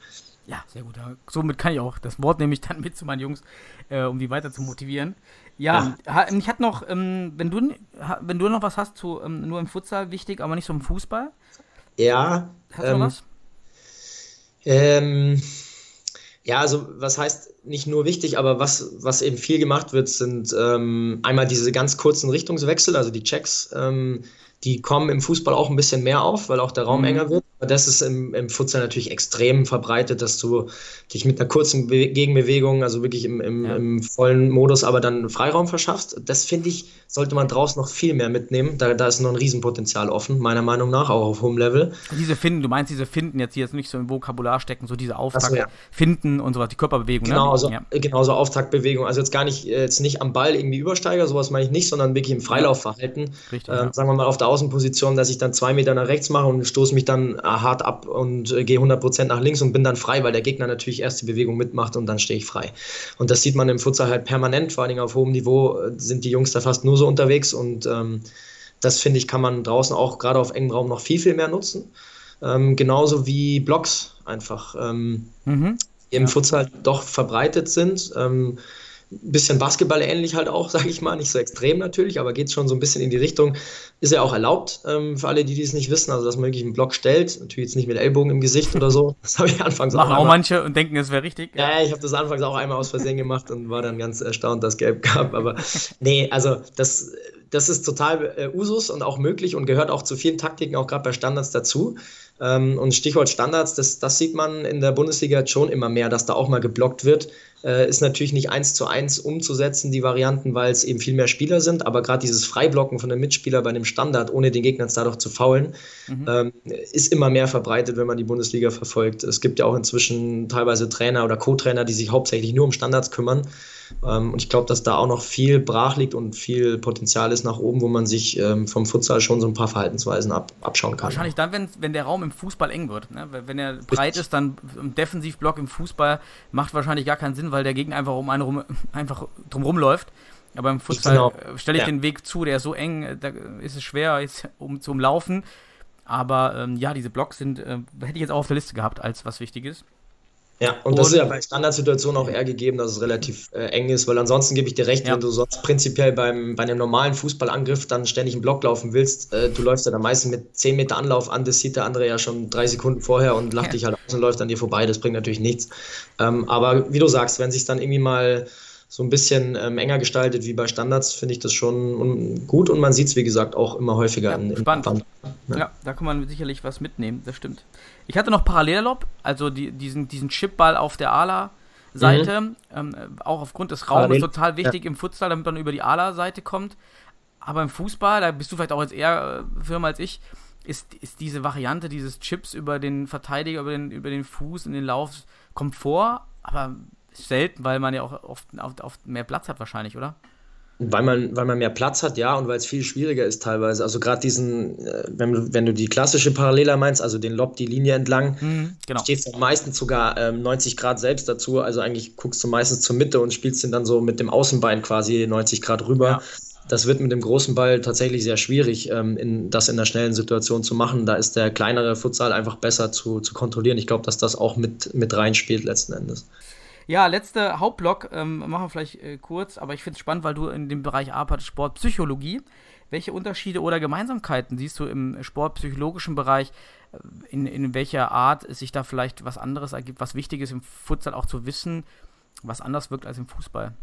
Ja, sehr gut. Somit kann ich auch das Wort nehme ich dann mit zu meinen Jungs, äh, um die weiter zu motivieren. Ja, ja. ich hatte noch, ähm, wenn du wenn du noch was hast zu ähm, nur im Futsal wichtig, aber nicht so im Fußball. Ja. Hast du ähm, noch was? Ähm, ja, also was heißt nicht nur wichtig, aber was, was eben viel gemacht wird, sind ähm, einmal diese ganz kurzen Richtungswechsel, also die Checks, ähm, die kommen im Fußball auch ein bisschen mehr auf, weil auch der Raum mhm. enger wird. Das ist im, im Futsal natürlich extrem verbreitet, dass du dich mit einer kurzen Be Gegenbewegung, also wirklich im, im, ja. im, vollen Modus, aber dann Freiraum verschaffst. Das finde ich, sollte man draußen noch viel mehr mitnehmen. Da, da ist noch ein Riesenpotenzial offen, meiner Meinung nach, auch auf hohem Level. Diese Finden, du meinst diese Finden jetzt hier jetzt nicht so im Vokabular stecken, so diese Auftakt, so, ja. Finden und sowas, die Körperbewegung. Genau, ne? also, ja. genau so Auftaktbewegung. Also jetzt gar nicht, jetzt nicht am Ball irgendwie Übersteiger, sowas meine ich nicht, sondern wirklich im Freilaufverhalten. Richtig, äh, Sagen wir mal auf der Außenposition, dass ich dann zwei Meter nach rechts mache und stoße mich dann hart ab und äh, gehe 100% nach links und bin dann frei, weil der Gegner natürlich erst die Bewegung mitmacht und dann stehe ich frei. Und das sieht man im Futsal halt permanent, vor allen Dingen auf hohem Niveau äh, sind die Jungs da fast nur so unterwegs und ähm, das finde ich, kann man draußen auch gerade auf engem Raum noch viel, viel mehr nutzen. Ähm, genauso wie Blocks einfach ähm, mhm. im ja. Futsal doch verbreitet sind. Ähm, ein bisschen Basketball ähnlich halt auch, sage ich mal, nicht so extrem natürlich, aber geht schon so ein bisschen in die Richtung. Ist ja auch erlaubt ähm, für alle, die dies nicht wissen, also dass man wirklich einen Block stellt, natürlich jetzt nicht mit Ellbogen im Gesicht oder so. Das habe ich anfangs Machen auch, auch manche und denken, es wäre richtig. Ja, ja ich habe das anfangs auch einmal aus Versehen gemacht und war dann ganz erstaunt, dass es gelb gab. Aber nee, also das, das ist total äh, Usus und auch möglich und gehört auch zu vielen Taktiken, auch gerade bei Standards dazu. Ähm, und Stichwort Standards, das, das sieht man in der Bundesliga schon immer mehr, dass da auch mal geblockt wird. Äh, ist natürlich nicht eins zu eins umzusetzen, die Varianten, weil es eben viel mehr Spieler sind. Aber gerade dieses Freiblocken von einem Mitspieler bei einem Standard, ohne den Gegner dadurch zu faulen, mhm. ähm, ist immer mehr verbreitet, wenn man die Bundesliga verfolgt. Es gibt ja auch inzwischen teilweise Trainer oder Co-Trainer, die sich hauptsächlich nur um Standards kümmern. Ähm, und ich glaube, dass da auch noch viel brach liegt und viel Potenzial ist nach oben, wo man sich ähm, vom Futsal schon so ein paar Verhaltensweisen ab, abschauen kann. Wahrscheinlich dann, wenn, wenn der Raum im Fußball eng wird. Ne? Wenn er breit ist, dann ein Defensivblock im Fußball macht wahrscheinlich gar keinen Sinn, weil der Gegner einfach um einen rum, einfach drumherum läuft. Aber im Futsal genau. Äh, stelle ich ja. den Weg zu, der ist so eng, äh, da ist es schwer jetzt, um zum Laufen. Aber ähm, ja, diese Blocks sind, äh, hätte ich jetzt auch auf der Liste gehabt als was Wichtiges. Ja, und, und, das ist ja bei Standardsituationen auch eher gegeben, dass es relativ äh, eng ist, weil ansonsten gebe ich dir recht, ja. wenn du sonst prinzipiell beim, bei einem normalen Fußballangriff dann ständig einen Block laufen willst, äh, du läufst ja dann meistens mit 10 Meter Anlauf an, das sieht der andere ja schon drei Sekunden vorher und lacht ja. dich halt aus und läuft an dir vorbei, das bringt natürlich nichts. Ähm, aber wie du sagst, wenn sich dann irgendwie mal so ein bisschen ähm, enger gestaltet wie bei Standards, finde ich das schon gut und man sieht es, wie gesagt, auch immer häufiger ja, in, spannend. Band. Ja. ja. da kann man sicherlich was mitnehmen, das stimmt. Ich hatte noch Parallellob, also die, diesen, diesen Chipball auf der Ala-Seite, mhm. ähm, auch aufgrund des Raumes total wichtig ja. im Futsal, damit man über die Ala-Seite kommt. Aber im Fußball, da bist du vielleicht auch jetzt eher äh, firmer als ich, ist, ist diese Variante dieses Chips über den Verteidiger, über den, über den Fuß in den Lauf, kommt vor, aber selten, weil man ja auch oft, oft, oft mehr Platz hat wahrscheinlich, oder? Weil man, weil man mehr Platz hat, ja, und weil es viel schwieriger ist teilweise. Also gerade diesen, äh, wenn, du, wenn du die klassische Parallela meinst, also den Lob, die Linie entlang, mhm, genau. stehst du meistens sogar ähm, 90 Grad selbst dazu. Also eigentlich guckst du meistens zur Mitte und spielst den dann so mit dem Außenbein quasi 90 Grad rüber. Ja. Das wird mit dem großen Ball tatsächlich sehr schwierig, ähm, in, das in der schnellen Situation zu machen. Da ist der kleinere Futsal einfach besser zu, zu kontrollieren. Ich glaube, dass das auch mit, mit reinspielt letzten Endes. Ja, letzter Hauptblock, ähm, machen wir vielleicht äh, kurz, aber ich finde es spannend, weil du in dem Bereich arbeitest, Sportpsychologie. Welche Unterschiede oder Gemeinsamkeiten siehst du im sportpsychologischen Bereich, äh, in, in welcher Art sich da vielleicht was anderes ergibt, was wichtig ist im Futsal auch zu wissen, was anders wirkt als im Fußball?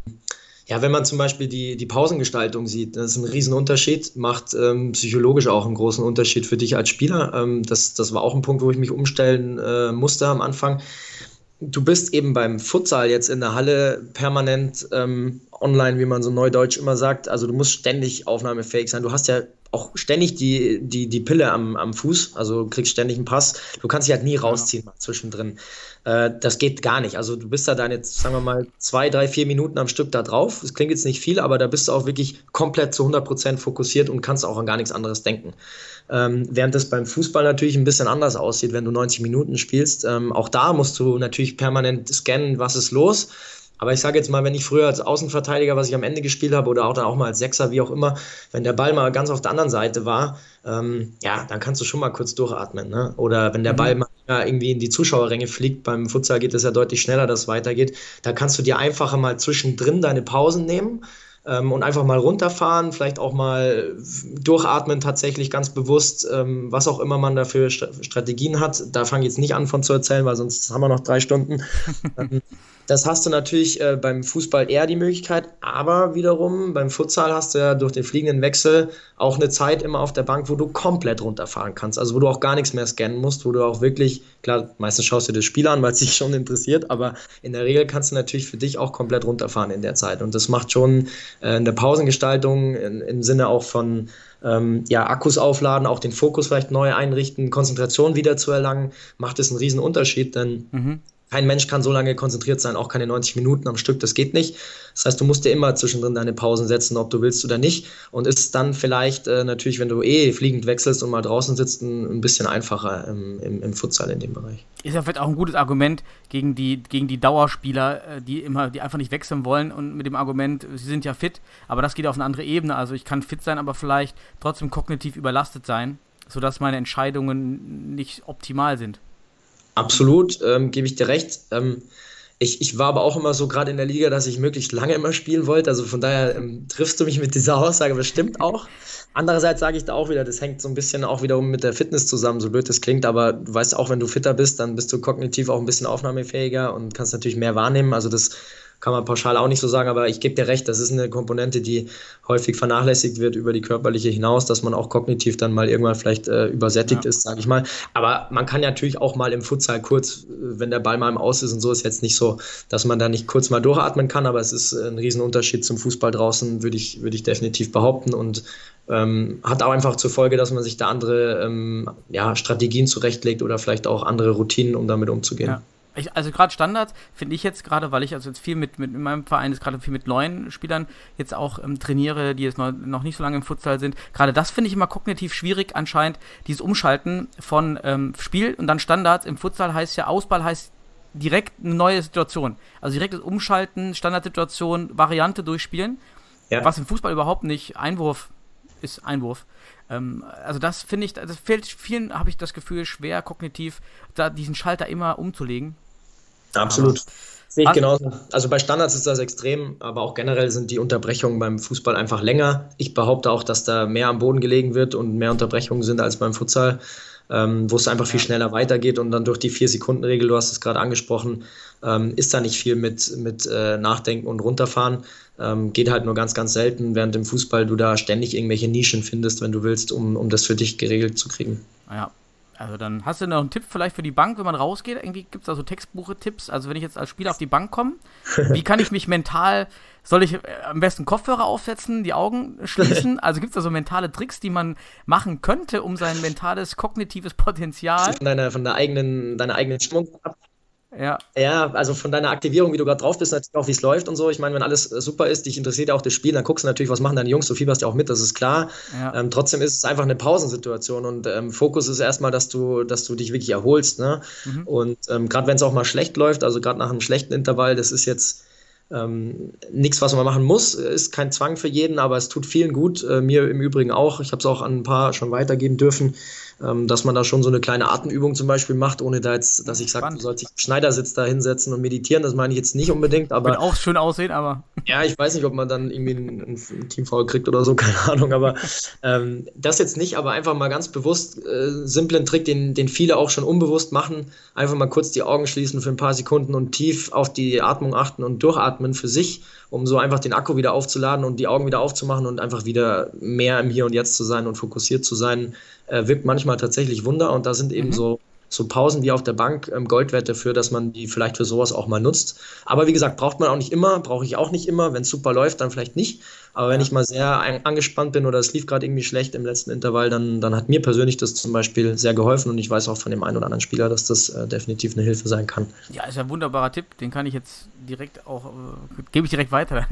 Ja, wenn man zum Beispiel die, die Pausengestaltung sieht, das ist ein Riesenunterschied, macht ähm, psychologisch auch einen großen Unterschied für dich als Spieler. Ähm, das, das war auch ein Punkt, wo ich mich umstellen äh, musste am Anfang du bist eben beim Futsal jetzt in der Halle permanent ähm, online, wie man so neudeutsch immer sagt. Also du musst ständig aufnahmefähig sein. Du hast ja auch ständig die, die, die Pille am, am Fuß, also kriegst ständig einen Pass. Du kannst dich halt nie rausziehen mal zwischendrin. Äh, das geht gar nicht. Also du bist da dann jetzt, sagen wir mal, zwei, drei, vier Minuten am Stück da drauf. Das klingt jetzt nicht viel, aber da bist du auch wirklich komplett zu 100 Prozent fokussiert und kannst auch an gar nichts anderes denken. Ähm, während das beim Fußball natürlich ein bisschen anders aussieht, wenn du 90 Minuten spielst. Ähm, auch da musst du natürlich permanent scannen, was ist los. Aber ich sage jetzt mal, wenn ich früher als Außenverteidiger, was ich am Ende gespielt habe, oder auch dann auch mal als Sechser, wie auch immer, wenn der Ball mal ganz auf der anderen Seite war, ähm, ja, dann kannst du schon mal kurz durchatmen. Ne? Oder wenn der mhm. Ball mal irgendwie in die Zuschauerränge fliegt, beim Futsal geht es ja deutlich schneller, dass es weitergeht, da kannst du dir einfacher mal zwischendrin deine Pausen nehmen und einfach mal runterfahren, vielleicht auch mal durchatmen, tatsächlich ganz bewusst, ähm, was auch immer man dafür St Strategien hat. Da fange ich jetzt nicht an von zu erzählen, weil sonst haben wir noch drei Stunden. Das hast du natürlich äh, beim Fußball eher die Möglichkeit, aber wiederum beim Futsal hast du ja durch den fliegenden Wechsel auch eine Zeit immer auf der Bank, wo du komplett runterfahren kannst. Also wo du auch gar nichts mehr scannen musst, wo du auch wirklich, klar, meistens schaust du das Spiel an, weil es dich schon interessiert, aber in der Regel kannst du natürlich für dich auch komplett runterfahren in der Zeit. Und das macht schon äh, in der Pausengestaltung in, im Sinne auch von ähm, ja, Akkus aufladen, auch den Fokus vielleicht neu einrichten, Konzentration wieder zu erlangen, macht es einen riesen Unterschied, denn mhm kein Mensch kann so lange konzentriert sein, auch keine 90 Minuten am Stück, das geht nicht. Das heißt, du musst dir immer zwischendrin deine Pausen setzen, ob du willst oder nicht. Und ist dann vielleicht äh, natürlich, wenn du eh fliegend wechselst und mal draußen sitzt, ein, ein bisschen einfacher im, im, im, Futsal in dem Bereich. Ist ja vielleicht auch ein gutes Argument gegen die, gegen die Dauerspieler, äh, die immer, die einfach nicht wechseln wollen und mit dem Argument, sie sind ja fit, aber das geht auf eine andere Ebene. Also ich kann fit sein, aber vielleicht trotzdem kognitiv überlastet sein, sodass meine Entscheidungen nicht optimal sind. Absolut, ähm, gebe ich dir recht. Ähm, ich, ich war aber auch immer so gerade in der Liga, dass ich möglichst lange immer spielen wollte. Also von daher ähm, triffst du mich mit dieser Aussage bestimmt auch. Andererseits sage ich da auch wieder, das hängt so ein bisschen auch wiederum mit der Fitness zusammen, so blöd das klingt, aber du weißt auch, wenn du fitter bist, dann bist du kognitiv auch ein bisschen aufnahmefähiger und kannst natürlich mehr wahrnehmen. Also das kann man pauschal auch nicht so sagen, aber ich gebe dir recht, das ist eine Komponente, die häufig vernachlässigt wird über die körperliche hinaus, dass man auch kognitiv dann mal irgendwann vielleicht äh, übersättigt ja. ist, sage ich mal. Aber man kann natürlich auch mal im Futsal kurz, äh, wenn der Ball mal im Aus ist und so, ist jetzt nicht so, dass man da nicht kurz mal durchatmen kann, aber es ist ein Riesenunterschied zum Fußball draußen, würde ich, würde ich definitiv behaupten und ähm, hat auch einfach zur Folge, dass man sich da andere ähm, ja, Strategien zurechtlegt oder vielleicht auch andere Routinen, um damit umzugehen. Ja. Ich, also gerade Standards finde ich jetzt gerade, weil ich also jetzt viel mit, mit in meinem Verein ist gerade viel mit neuen Spielern jetzt auch ähm, trainiere, die jetzt noch, noch nicht so lange im Futsal sind. Gerade das finde ich immer kognitiv schwierig anscheinend, dieses Umschalten von ähm, Spiel und dann Standards. Im Futsal heißt ja Ausball heißt direkt eine neue Situation. Also direktes Umschalten, Standardsituation, Variante durchspielen. Ja. Was im Fußball überhaupt nicht Einwurf ist Einwurf. Ähm, also das finde ich, das fällt vielen, habe ich das Gefühl, schwer kognitiv, da diesen Schalter immer umzulegen. Absolut. Aber, Sehe ich genauso. Also bei Standards ist das extrem, aber auch generell sind die Unterbrechungen beim Fußball einfach länger. Ich behaupte auch, dass da mehr am Boden gelegen wird und mehr Unterbrechungen sind als beim Futsal, ähm, wo es einfach viel schneller weitergeht und dann durch die Vier-Sekunden-Regel, du hast es gerade angesprochen, ähm, ist da nicht viel mit, mit äh, Nachdenken und Runterfahren. Ähm, geht halt nur ganz, ganz selten, während im Fußball du da ständig irgendwelche Nischen findest, wenn du willst, um, um das für dich geregelt zu kriegen. Ja, also dann hast du noch einen Tipp vielleicht für die Bank, wenn man rausgeht? Irgendwie gibt es da so Textbuche-Tipps. Also wenn ich jetzt als Spieler auf die Bank komme, wie kann ich mich mental, soll ich äh, am besten Kopfhörer aufsetzen, die Augen schließen? Also gibt es da so mentale Tricks, die man machen könnte, um sein mentales, kognitives Potenzial... Von deiner, von der eigenen, deiner eigenen Stimmung ab ja. Ja, also von deiner Aktivierung, wie du gerade drauf bist, natürlich auch, wie es läuft und so. Ich meine, wenn alles äh, super ist, dich interessiert ja auch das Spiel, dann guckst du natürlich, was machen deine Jungs, du fieberst ja auch mit, das ist klar. Ja. Ähm, trotzdem ist es einfach eine Pausensituation und ähm, Fokus ist erstmal, dass du, dass du dich wirklich erholst. Ne? Mhm. Und ähm, gerade wenn es auch mal schlecht läuft, also gerade nach einem schlechten Intervall, das ist jetzt ähm, nichts, was man machen muss, ist kein Zwang für jeden, aber es tut vielen gut, äh, mir im Übrigen auch. Ich habe es auch an ein paar schon weitergeben dürfen ähm, dass man da schon so eine kleine Atemübung zum Beispiel macht, ohne da jetzt, dass ich sage, du sollst dich im Schneidersitz da hinsetzen und meditieren. Das meine ich jetzt nicht unbedingt, aber. Wird auch schön aussehen, aber. Ja, ich weiß nicht, ob man dann irgendwie einen, einen Teamfoul kriegt oder so, keine Ahnung, aber ähm, das jetzt nicht, aber einfach mal ganz bewusst, äh, simplen Trick, den, den viele auch schon unbewusst machen. Einfach mal kurz die Augen schließen für ein paar Sekunden und tief auf die Atmung achten und durchatmen für sich, um so einfach den Akku wieder aufzuladen und die Augen wieder aufzumachen und einfach wieder mehr im Hier und Jetzt zu sein und fokussiert zu sein äh, wirkt manchmal tatsächlich Wunder und da sind eben mhm. so, so Pausen wie auf der Bank ähm, Gold wert dafür, dass man die vielleicht für sowas auch mal nutzt. Aber wie gesagt, braucht man auch nicht immer, brauche ich auch nicht immer. Wenn es super läuft, dann vielleicht nicht. Aber wenn ich mal sehr angespannt bin oder es lief gerade irgendwie schlecht im letzten Intervall, dann, dann hat mir persönlich das zum Beispiel sehr geholfen und ich weiß auch von dem einen oder anderen Spieler, dass das äh, definitiv eine Hilfe sein kann. Ja, ist ein wunderbarer Tipp. Den kann ich jetzt direkt auch, äh, gebe ich direkt weiter.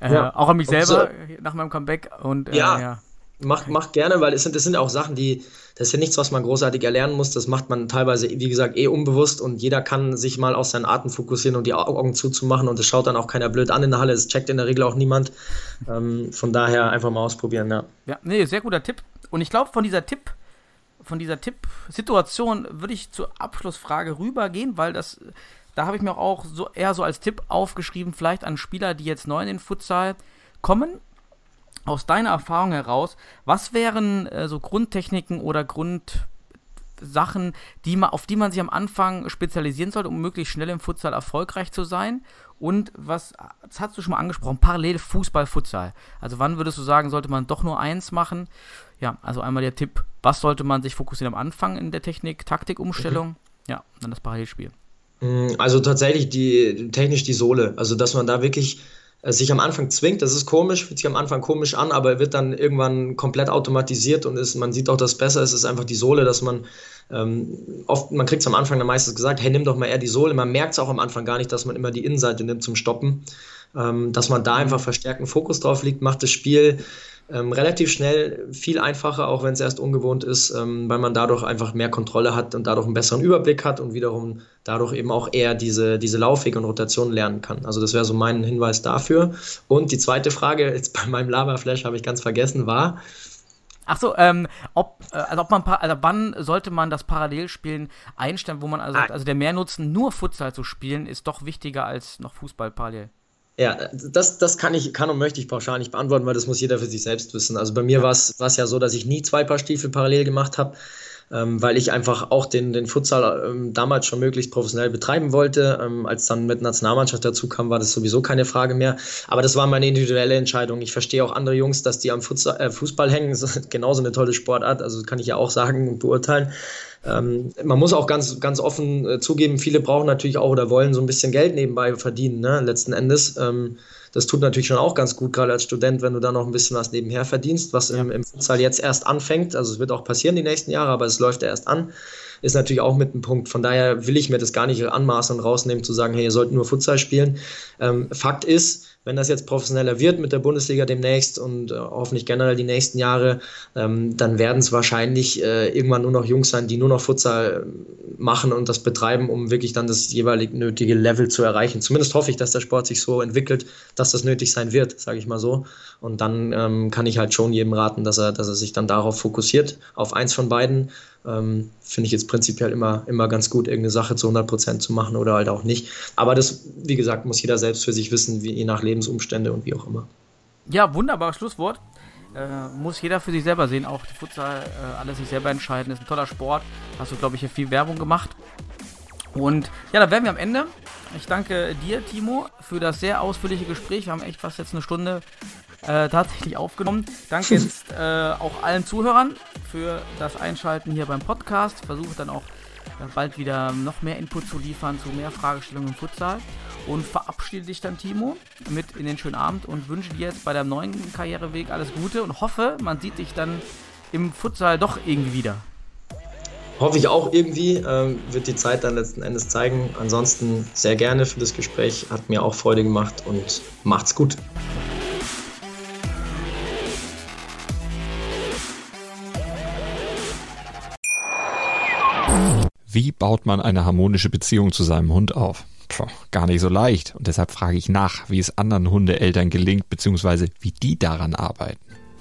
äh, ja. Auch an mich selber so, nach meinem Comeback. Und, äh, ja. ja. Mach, mach gerne, weil es sind, das sind auch Sachen, die, das ist ja nichts, was man großartig erlernen muss. Das macht man teilweise, wie gesagt, eh unbewusst und jeder kann sich mal auf seinen Atem fokussieren und die Augen zuzumachen und es schaut dann auch keiner blöd an in der Halle. Es checkt in der Regel auch niemand. Ähm, von daher einfach mal ausprobieren, ja. Ja, nee, sehr guter Tipp. Und ich glaube, von dieser Tipp, von dieser Tipp-Situation würde ich zur Abschlussfrage rübergehen, weil das, da habe ich mir auch so eher so als Tipp aufgeschrieben, vielleicht an Spieler, die jetzt neu in den Futsal kommen aus deiner Erfahrung heraus, was wären äh, so Grundtechniken oder Grundsachen, die man, auf die man sich am Anfang spezialisieren sollte, um möglichst schnell im Futsal erfolgreich zu sein? Und was, das hast du schon mal angesprochen, parallel Fußball, Futsal. Also wann würdest du sagen, sollte man doch nur eins machen? Ja, also einmal der Tipp, was sollte man sich fokussieren am Anfang in der Technik, Taktikumstellung? Mhm. Ja, dann das Parallelspiel. Mm, also tatsächlich die technisch die Sohle. Also dass man da wirklich sich am Anfang zwingt. Das ist komisch, fühlt sich am Anfang komisch an, aber wird dann irgendwann komplett automatisiert und ist, man sieht auch, dass besser ist, ist einfach die Sohle, dass man ähm, oft, man kriegt es am Anfang dann meistens gesagt, hey, nimm doch mal eher die Sohle. Man merkt es auch am Anfang gar nicht, dass man immer die Innenseite nimmt zum Stoppen. Ähm, dass man da einfach verstärkten Fokus drauf liegt, macht das Spiel ähm, relativ schnell viel einfacher, auch wenn es erst ungewohnt ist, ähm, weil man dadurch einfach mehr Kontrolle hat und dadurch einen besseren Überblick hat und wiederum dadurch eben auch eher diese, diese Laufwege und Rotation lernen kann. Also das wäre so mein Hinweis dafür. Und die zweite Frage, jetzt bei meinem Lava-Flash habe ich ganz vergessen, war, Ach so, ähm, ob, äh, also ob man, also wann sollte man das Parallelspielen einstellen, wo man also, ah. also der Mehrnutzen nur Futsal zu spielen, ist doch wichtiger als noch Fußball parallel. Ja, das, das kann ich, kann und möchte ich pauschal nicht beantworten, weil das muss jeder für sich selbst wissen. Also bei mir war es ja so, dass ich nie zwei Paar Stiefel parallel gemacht habe, ähm, weil ich einfach auch den, den Futsal ähm, damals schon möglichst professionell betreiben wollte. Ähm, als dann mit Nationalmannschaft dazu kam, war das sowieso keine Frage mehr. Aber das war meine individuelle Entscheidung. Ich verstehe auch andere Jungs, dass die am Futsal, äh, Fußball hängen. Das ist genauso eine tolle Sportart, also kann ich ja auch sagen und beurteilen. Ähm, man muss auch ganz, ganz offen äh, zugeben, viele brauchen natürlich auch oder wollen so ein bisschen Geld nebenbei verdienen, ne, letzten Endes. Ähm, das tut natürlich schon auch ganz gut, gerade als Student, wenn du da noch ein bisschen was nebenher verdienst, was im, im Futsal jetzt erst anfängt. Also es wird auch passieren die nächsten Jahre, aber es läuft ja erst an. Ist natürlich auch mit einem Punkt. Von daher will ich mir das gar nicht anmaßen und rausnehmen, zu sagen, hey, ihr sollt nur Futsal spielen. Ähm, Fakt ist, wenn das jetzt professioneller wird mit der Bundesliga demnächst und äh, hoffentlich generell die nächsten Jahre, ähm, dann werden es wahrscheinlich äh, irgendwann nur noch Jungs sein, die nur noch Futsal machen und das betreiben, um wirklich dann das jeweilig nötige Level zu erreichen. Zumindest hoffe ich, dass der Sport sich so entwickelt, dass das nötig sein wird, sage ich mal so. Und dann ähm, kann ich halt schon jedem raten, dass er, dass er sich dann darauf fokussiert, auf eins von beiden ähm, finde ich jetzt prinzipiell immer, immer ganz gut, irgendeine Sache zu 100% zu machen oder halt auch nicht. Aber das, wie gesagt, muss jeder selbst für sich wissen, wie, je nach Lebensumstände und wie auch immer. Ja, wunderbares Schlusswort. Äh, muss jeder für sich selber sehen, auch die Futsal, äh, alles sich selber entscheiden. Ist ein toller Sport. Hast du, glaube ich, hier viel Werbung gemacht. Und ja, da wären wir am Ende. Ich danke dir, Timo, für das sehr ausführliche Gespräch. Wir haben echt fast jetzt eine Stunde äh, tatsächlich aufgenommen. Danke jetzt äh, auch allen Zuhörern für das Einschalten hier beim Podcast. Versuche dann auch äh, bald wieder noch mehr Input zu liefern zu mehr Fragestellungen im Futsal. Und verabschiede dich dann, Timo, mit in den schönen Abend und wünsche dir jetzt bei deinem neuen Karriereweg alles Gute und hoffe, man sieht dich dann im Futsal doch irgendwie wieder. Hoffe ich auch irgendwie, ähm, wird die Zeit dann letzten Endes zeigen. Ansonsten sehr gerne für das Gespräch, hat mir auch Freude gemacht und macht's gut. Wie baut man eine harmonische Beziehung zu seinem Hund auf? Puh, gar nicht so leicht. Und deshalb frage ich nach, wie es anderen Hundeeltern gelingt, beziehungsweise wie die daran arbeiten.